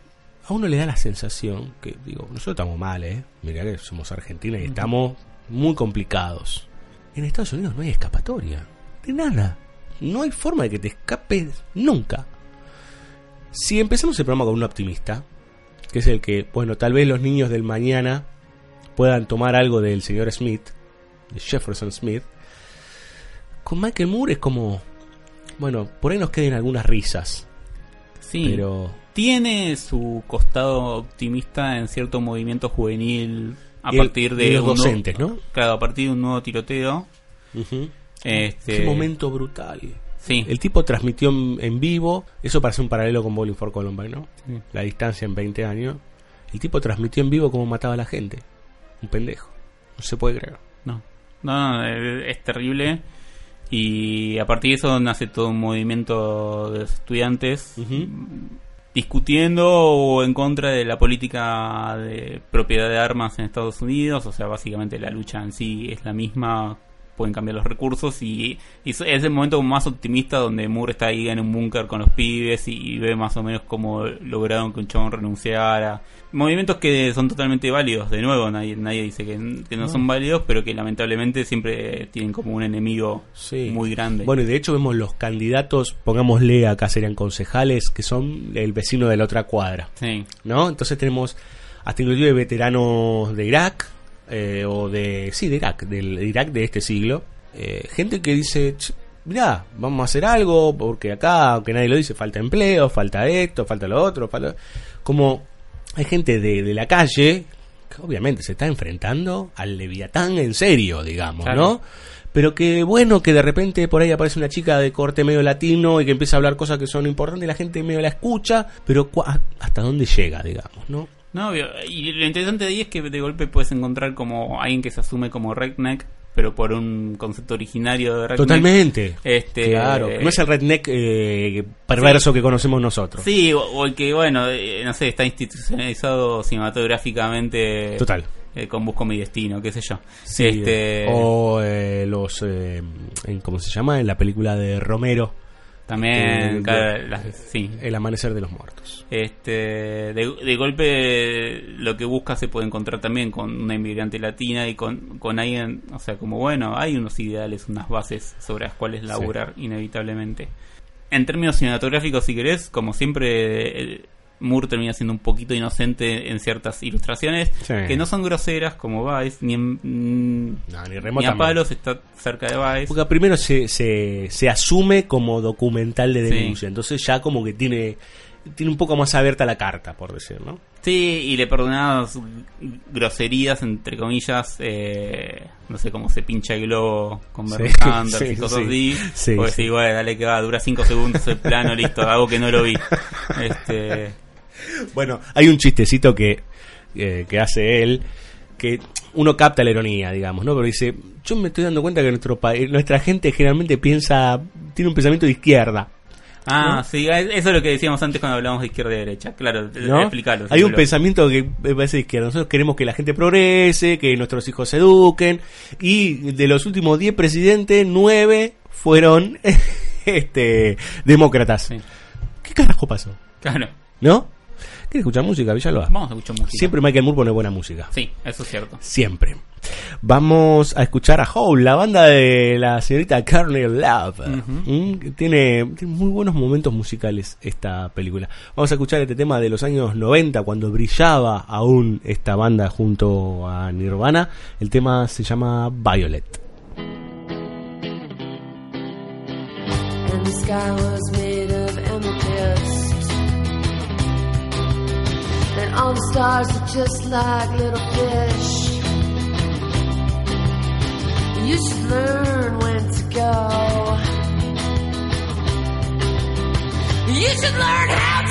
a uno le da la sensación que, digo, nosotros estamos mal, ¿eh? Mirá que somos Argentina y estamos muy complicados. En Estados Unidos no hay escapatoria. De nada. No hay forma de que te escapes nunca. Si empezamos el programa con un optimista, que es el que, bueno, tal vez los niños del mañana puedan tomar algo del señor Smith, de Jefferson Smith, con Michael Moore es como, bueno, por ahí nos queden algunas risas. Sí. Pero Tiene su costado optimista en cierto movimiento juvenil a el- partir de los un nuevo- docentes, ¿no? Claro, a partir de un nuevo tiroteo. Este, Qué momento brutal. Sí. El tipo transmitió en, en vivo, eso parece un paralelo con Bowling for Columbine, ¿no? Sí. La distancia en 20 años. El tipo transmitió en vivo cómo mataba a la gente. Un pendejo. No se puede creer. No, no, no, es, terrible. Y a partir de eso nace todo un movimiento de estudiantes discutiendo o en contra de la política de propiedad de armas en Estados Unidos. O sea, básicamente la lucha en sí es la misma. Pueden cambiar los recursos y, y es el momento más optimista donde Moore está ahí en un búnker con los pibes y, y ve más o menos cómo lograron que un chabón renunciara. Movimientos que son totalmente válidos, de nuevo, nadie, nadie dice que, que no, No. son válidos, pero que lamentablemente siempre tienen como un enemigo Sí. muy grande. Bueno, y de hecho vemos los candidatos, pongámosle acá serían concejales, que son el vecino de la otra cuadra. sí, ¿no? Entonces tenemos hasta inclusive veteranos de Irak, eh, o de, sí, de Irak, del Irak de este siglo, eh, gente que dice, "Ch, mirá, vamos a hacer algo, porque acá, aunque nadie lo dice, falta empleo, falta esto, falta lo otro, falta... Como hay gente de, de la calle que obviamente se está enfrentando al leviatán en serio, digamos, Claro. ¿no? Pero que bueno que de repente por ahí aparece una chica de corte medio latino y que empieza a hablar cosas que son importantes y la gente medio la escucha, pero hasta dónde llega, digamos, ¿no? No, obvio. y lo interesante de ahí es que de golpe puedes encontrar como alguien que se asume como redneck, pero por un concepto originario de redneck. Totalmente. Este, claro, no es el redneck eh, perverso que conocemos nosotros. Sí, o, o el que, bueno, eh, no sé, está institucionalizado cinematográficamente. Total. eh, con Busco mi destino, qué sé yo. Sí, este, O eh, los, eh, ¿cómo se llama? En la película de Romero, también, eh, cada- de- las- sí. El amanecer de los muertos. Este, de, de golpe lo que busca se puede encontrar también con una inmigrante latina y con, con alguien, o sea, como bueno, hay unos ideales, unas bases sobre las cuales laburar inevitablemente. En términos cinematográficos, si querés, como siempre, el, Moore termina siendo un poquito inocente en ciertas ilustraciones Sí. que no son groseras como Vice, ni, en, mm, No, ni ni a palos está cerca de Vice. Porque primero se, se, se asume como documental de Sí. denuncia, entonces ya como que tiene, tiene un poco más abierta la carta, por decir, ¿no? Sí, y le perdonabas groserías, entre comillas, eh, no sé cómo se pincha el globo con Sí, Bernie Sanders sí, y cosas sí. así. Sí, o sí. bueno, dale que va, dura 5 segundos el plano, listo, hago que no lo vi. [laughs] Este, Bueno, hay un chistecito que, eh, que hace él, que uno capta la ironía, digamos, ¿no? Pero dice, yo me estoy dando cuenta que nuestro país, nuestra gente generalmente piensa, tiene un pensamiento de izquierda. ah, ¿No? sí, eso es lo que decíamos antes cuando hablamos de izquierda y derecha. Claro, ¿no? explícalo. Hay un pensamiento que parece de izquierda. Nosotros queremos que la gente progrese, que nuestros hijos se eduquen. Y de los últimos 10 presidentes, 9 fueron [laughs] este demócratas. Sí. ¿Qué carajo pasó? Claro, ¿No? ¿Quieres escuchar música, Villalba? vamos a escuchar música. Siempre Michael Moore pone buena música. Sí, eso es cierto. Siempre. Vamos a escuchar a Hole, la banda de la señorita Courtney Love. Mm, tiene, tiene muy buenos momentos musicales esta película. Vamos a escuchar este tema de los años 90, cuando brillaba aún esta banda junto a Nirvana. El tema se llama Violet. and the sky was made And all the stars are just like little fish. You should learn when to go. You should learn how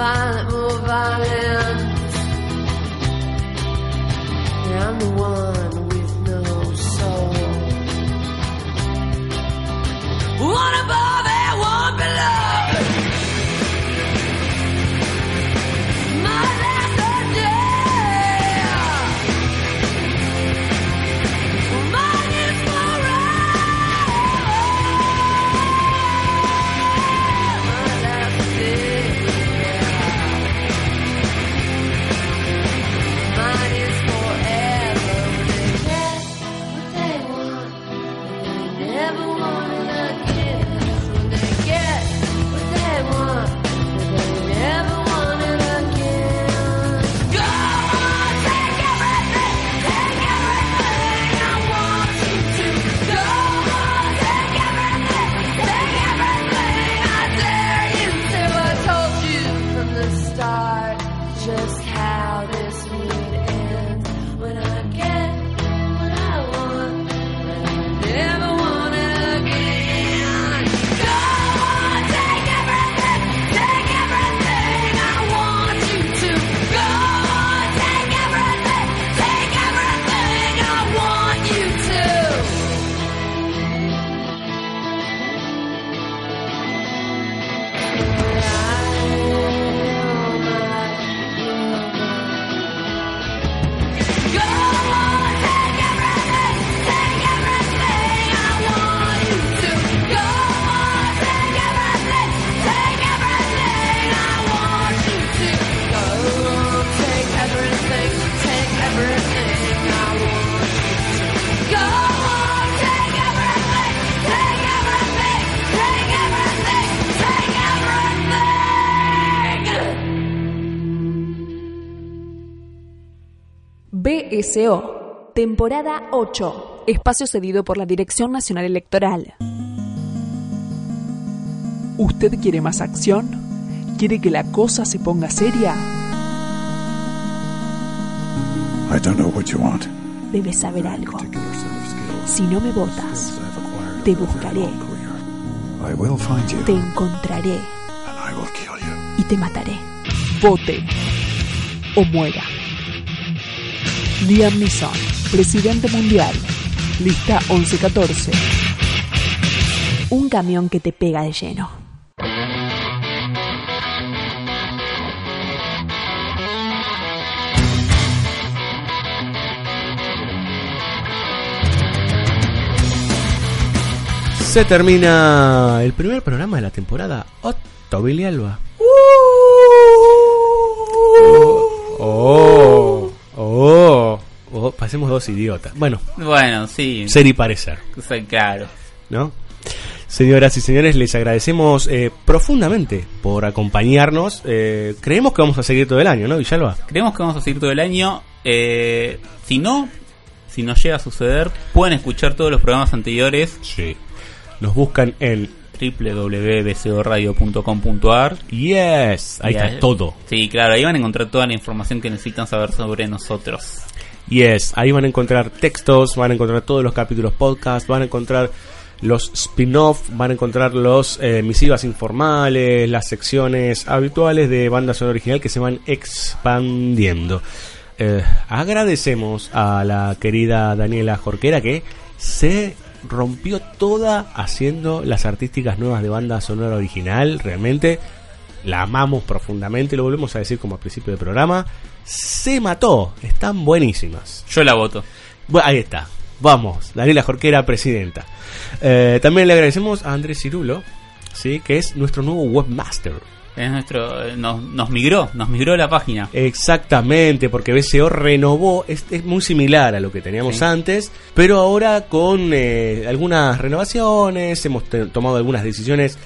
violent, more violent. Yeah, I'm the one with no soul. One above BSO, temporada 8, espacio cedido por la Dirección Nacional Electoral. ¿Usted quiere más acción? ¿Quiere que la cosa se ponga seria? I don't know what you want. Debes saber algo. Si no me votas, te buscaré, I will find you. te encontraré And I will kill you. y te mataré. Vote o muera. Liam Neeson, presidente mundial. Lista 1114. Un camión que te pega de lleno. Se termina el primer programa de la temporada. Otto Billy Alba. Oh, oh, oh, pasemos dos idiotas. Bueno, Bueno, sí. ser y parecer, Sí, claro. ¿no? Señoras y señores, les agradecemos eh, profundamente por acompañarnos. Eh, creemos que vamos a seguir todo el año, ¿no, Villalba? Creemos que vamos a seguir todo el año. Eh, si no, si no llega a suceder, pueden escuchar todos los programas anteriores. Sí. Nos buscan en www.bcoradio.com.ar Yes, ahí Y está todo. Sí, claro, ahí van a encontrar toda la información que necesitan saber sobre nosotros. Yes, ahí van a encontrar textos, van a encontrar todos los capítulos podcast, van a encontrar los spin-off, van a encontrar los eh, misivas informales, las secciones habituales de banda sonora original que se van expandiendo. Eh, agradecemos a la querida Daniela Jorquera que se rompió toda haciendo las artísticas nuevas de banda sonora original. Realmente la amamos profundamente, lo volvemos a decir como al principio del programa. Se mató, están buenísimas. Yo la voto. Bueno, ahí está. Vamos, Daniela Jorquera, presidenta. Eh, también le agradecemos a Andrés Cirulo, ¿sí? que es nuestro nuevo webmaster. Es nuestro, eh, nos, nos migró, nos migró la página. Exactamente, porque BCO renovó, es, es muy similar a lo que teníamos Sí. antes, pero ahora con eh, algunas renovaciones, hemos tomado algunas decisiones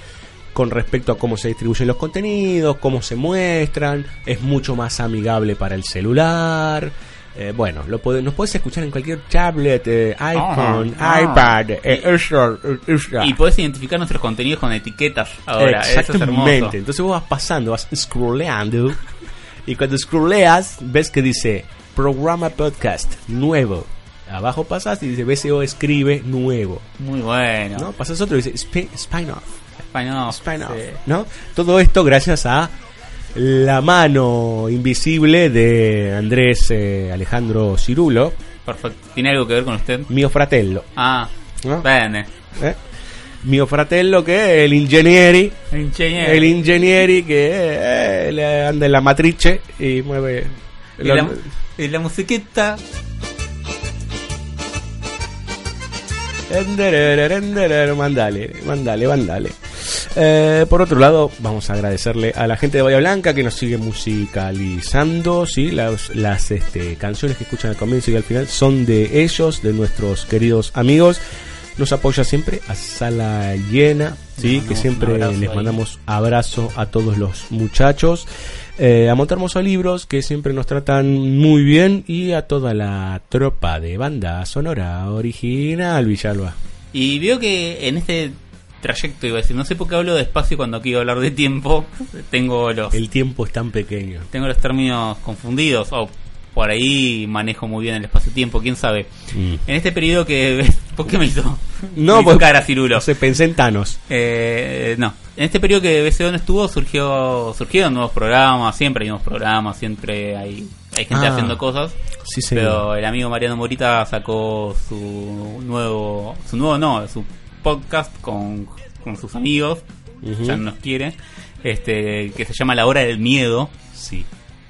con respecto a cómo se distribuyen los contenidos, cómo se muestran, es mucho más amigable para el celular. Eh, bueno, lo puede- nos puedes escuchar en cualquier tablet, eh, iPhone, Ah. iPad, eh. Y podés identificar nuestros contenidos con etiquetas ahora. Eso es hermoso. Exactamente. Entonces vos vas pasando, vas scrolleando. Y cuando scrolleas, ves que dice programa podcast nuevo. Abajo pasas y dice BCO escribe nuevo. Muy bueno. ¿no? Pasas otro y dice spin, spin off. Spin off, sí. ¿no? Todo esto gracias a la mano invisible de Andrés eh, Alejandro Cirulo, Perfecto. ¿Tiene algo que ver con usted? mio fratello. Ah, ¿no? bene. ¿Eh? Mio fratello che è l'ingegneri Ingeniero. el ingegneri che eh, le anda en la matrice y mueve y, la, la musiquita. Mandale, mandale, mandale. Eh, por otro lado, vamos a agradecerle a la gente de Bahía Blanca que nos sigue musicalizando. Sí, las, las este, canciones que escuchan al comienzo y al final son de ellos, de nuestros queridos amigos. Nos apoya siempre a sala llena, sí, que siempre les ahí. mandamos abrazo a todos los muchachos. Eh, a Montermoso Libros, que siempre nos tratan muy bien, y a toda la tropa de banda sonora original, Villalba. Y veo que en este trayecto, iba a decir, no sé por qué hablo despacio cuando quiero hablar de tiempo. [laughs] Tengo los, El tiempo es tan pequeño. tengo los términos confundidos. O por ahí manejo muy bien el espacio-tiempo, quién sabe. Mm. En este periodo que. [laughs] ¿Por qué me hizo? No, me hizo cara, Cirulo. No sé, pensé en Thanos. Eh, no. En este periodo que BCO no estuvo, surgió, surgieron nuevos programas, siempre hay nuevos programas, siempre hay, hay gente Ah, haciendo cosas. Sí. Pero el amigo Mariano Morita sacó su nuevo, su nuevo no, su podcast con, con sus amigos, ya no nos quiere, este, que se llama La Hora del Miedo, Sí,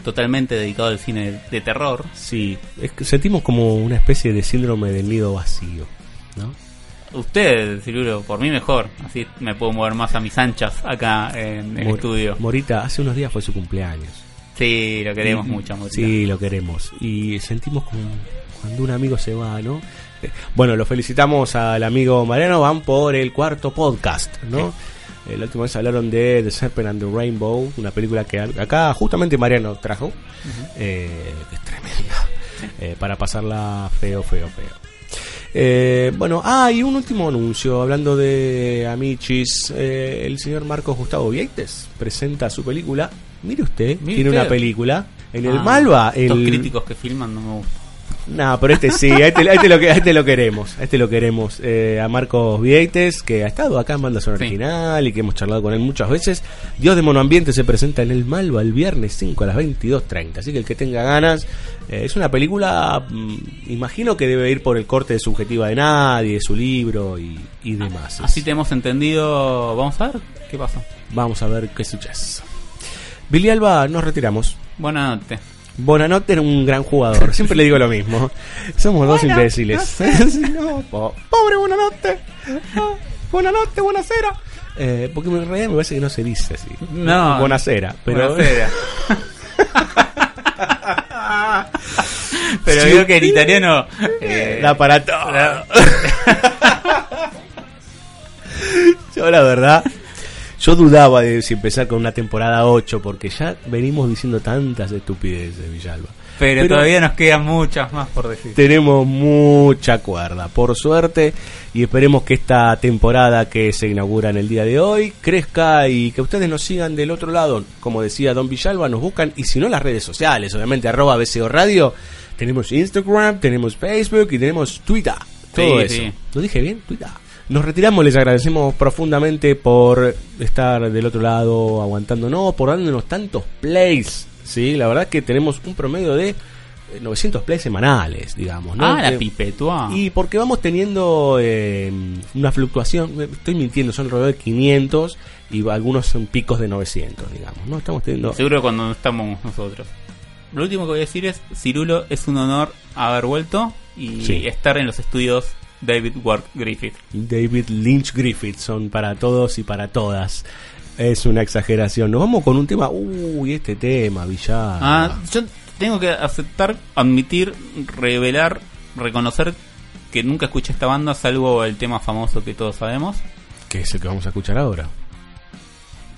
totalmente dedicado al cine de, de terror. sí. Es que sentimos como una especie de síndrome del nido vacío, ¿no? Usted, Cirulo, por mí mejor, así me puedo mover más a mis anchas acá en el Mor- estudio. Morita, hace unos días fue su cumpleaños. Sí, lo queremos Y- mucho, Morita. Sí, lo queremos. Y sentimos como cuando un amigo se va, ¿no? Eh, Bueno, lo felicitamos al amigo Mariano Van por el cuarto podcast, ¿no? Eh, la última vez hablaron de The Serpent and the Rainbow, una película que acá justamente Mariano trajo, eh, que es tremenda, eh, para pasarla feo, feo, feo. Eh, bueno, ah, y un último anuncio, hablando de Amichis, eh, el señor Marcos Gustavo Vieites presenta su película, mire usted, Mire tiene usted. una película en el Ah, Malva, Estos el, críticos que filman no me gustan. No, pero este sí, a este, a este lo, a este lo queremos, a este lo queremos. Eh, a Marcos Vieites, que ha estado acá en Banda Sonora Sí. Original y que hemos charlado con él muchas veces. Dios de Monoambiente se presenta en el Malva el viernes 5 a las 22.30, así que el que tenga ganas, eh, es una película, mm, imagino que debe ir por el corte de subjetiva de nadie, su libro y, y demás. Así te hemos entendido. Vamos a ver qué pasa. Vamos a ver qué sucede. Billy Alba, nos retiramos. Buenas noches. Bonanotte era un gran jugador. [laughs] Siempre le digo lo mismo. Somos dos Buena- imbéciles. No, [laughs] po- pobre Bonanotte. Ah, Buenanotte, buenasera. Eh, porque en realidad me parece que no se dice así. No. Buenasera. Pero... Buenasera. [laughs] Pero digo que en italiano. eh, Da para todo. Yo la verdad, yo dudaba de si empezar con una temporada 8 porque ya venimos diciendo tantas estupideces, Villalba. pero, todavía nos quedan muchas más por decir. tenemos mucha cuerda, por suerte, y esperemos que esta temporada que se inaugura en el día de hoy crezca y que ustedes nos sigan del otro lado. Como decía Don Villalba, nos buscan, y si no, las redes sociales, obviamente, arroba BCO Radio. Tenemos Instagram, tenemos Facebook y tenemos Twitter. Todo Sí, eso. sí. ¿Lo dije bien? Twitter. Nos retiramos, les agradecemos profundamente por estar del otro lado aguantándonos, por dándonos tantos plays. Sí, la verdad que tenemos un promedio de eh, 900 plays semanales, digamos. ¿no? Ah, la Que- pipetua. y porque vamos teniendo eh, una fluctuación, eh, estoy mintiendo, son alrededor de 500 y algunos son picos de 900, digamos. ¿no? Estamos teniendo... Seguro cuando no estamos nosotros. Lo último que voy a decir es, Cirulo, es un honor haber vuelto y Sí. estar en los estudios David Ward Griffith. David Lynch Griffith son para todos y para todas. Es una exageración. Nos vamos con un tema. Uy, este tema, Villar. Ah, yo tengo que aceptar, admitir, revelar, reconocer que nunca escuché esta banda salvo el tema famoso que todos sabemos. que es el que vamos a escuchar ahora.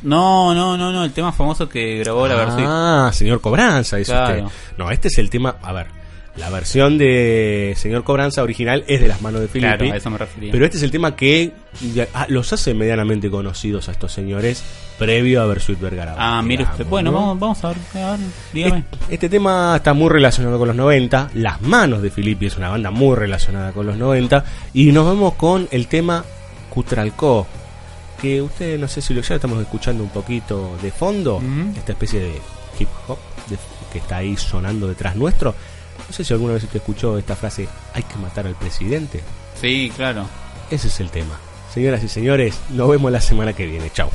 No, no, no, no, el tema famoso que grabó la versión. Ah, señor Cobranza, dice Claro. usted. No, este es el tema. A ver, la versión de señor Cobranza original es de las manos de Filippi. Claro, a eso me refería. Pero este es el tema que ah, los hace medianamente conocidos a estos señores previo a Bersuit Vergara. Ah, mire usted. Bueno, vamos, vamos a ver, a ver, dígame. Este tema está muy relacionado con los 90. Las manos de Filippi es una banda muy relacionada con los 90. Y nos vamos con el tema Cutralcó. Que usted no sé si lo ya estamos escuchando un poquito de fondo. Esta especie de hip hop de- que está ahí sonando detrás nuestro. No sé si alguna vez usted escuchó esta frase: hay que matar al presidente. Sí, claro. Ese es el tema. Señoras y señores, nos vemos la semana que viene. Chao.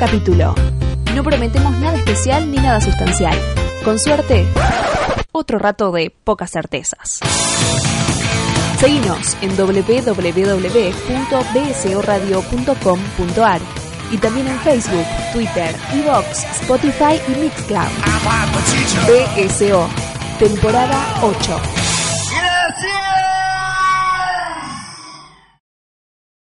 Capítulo. No prometemos nada especial ni nada sustancial. Con suerte, otro rato de pocas certezas. Seguinos en www.bsoradio.com.ar y también en Facebook, Twitter, Evox, Spotify y Mixcloud. BSO, temporada 8.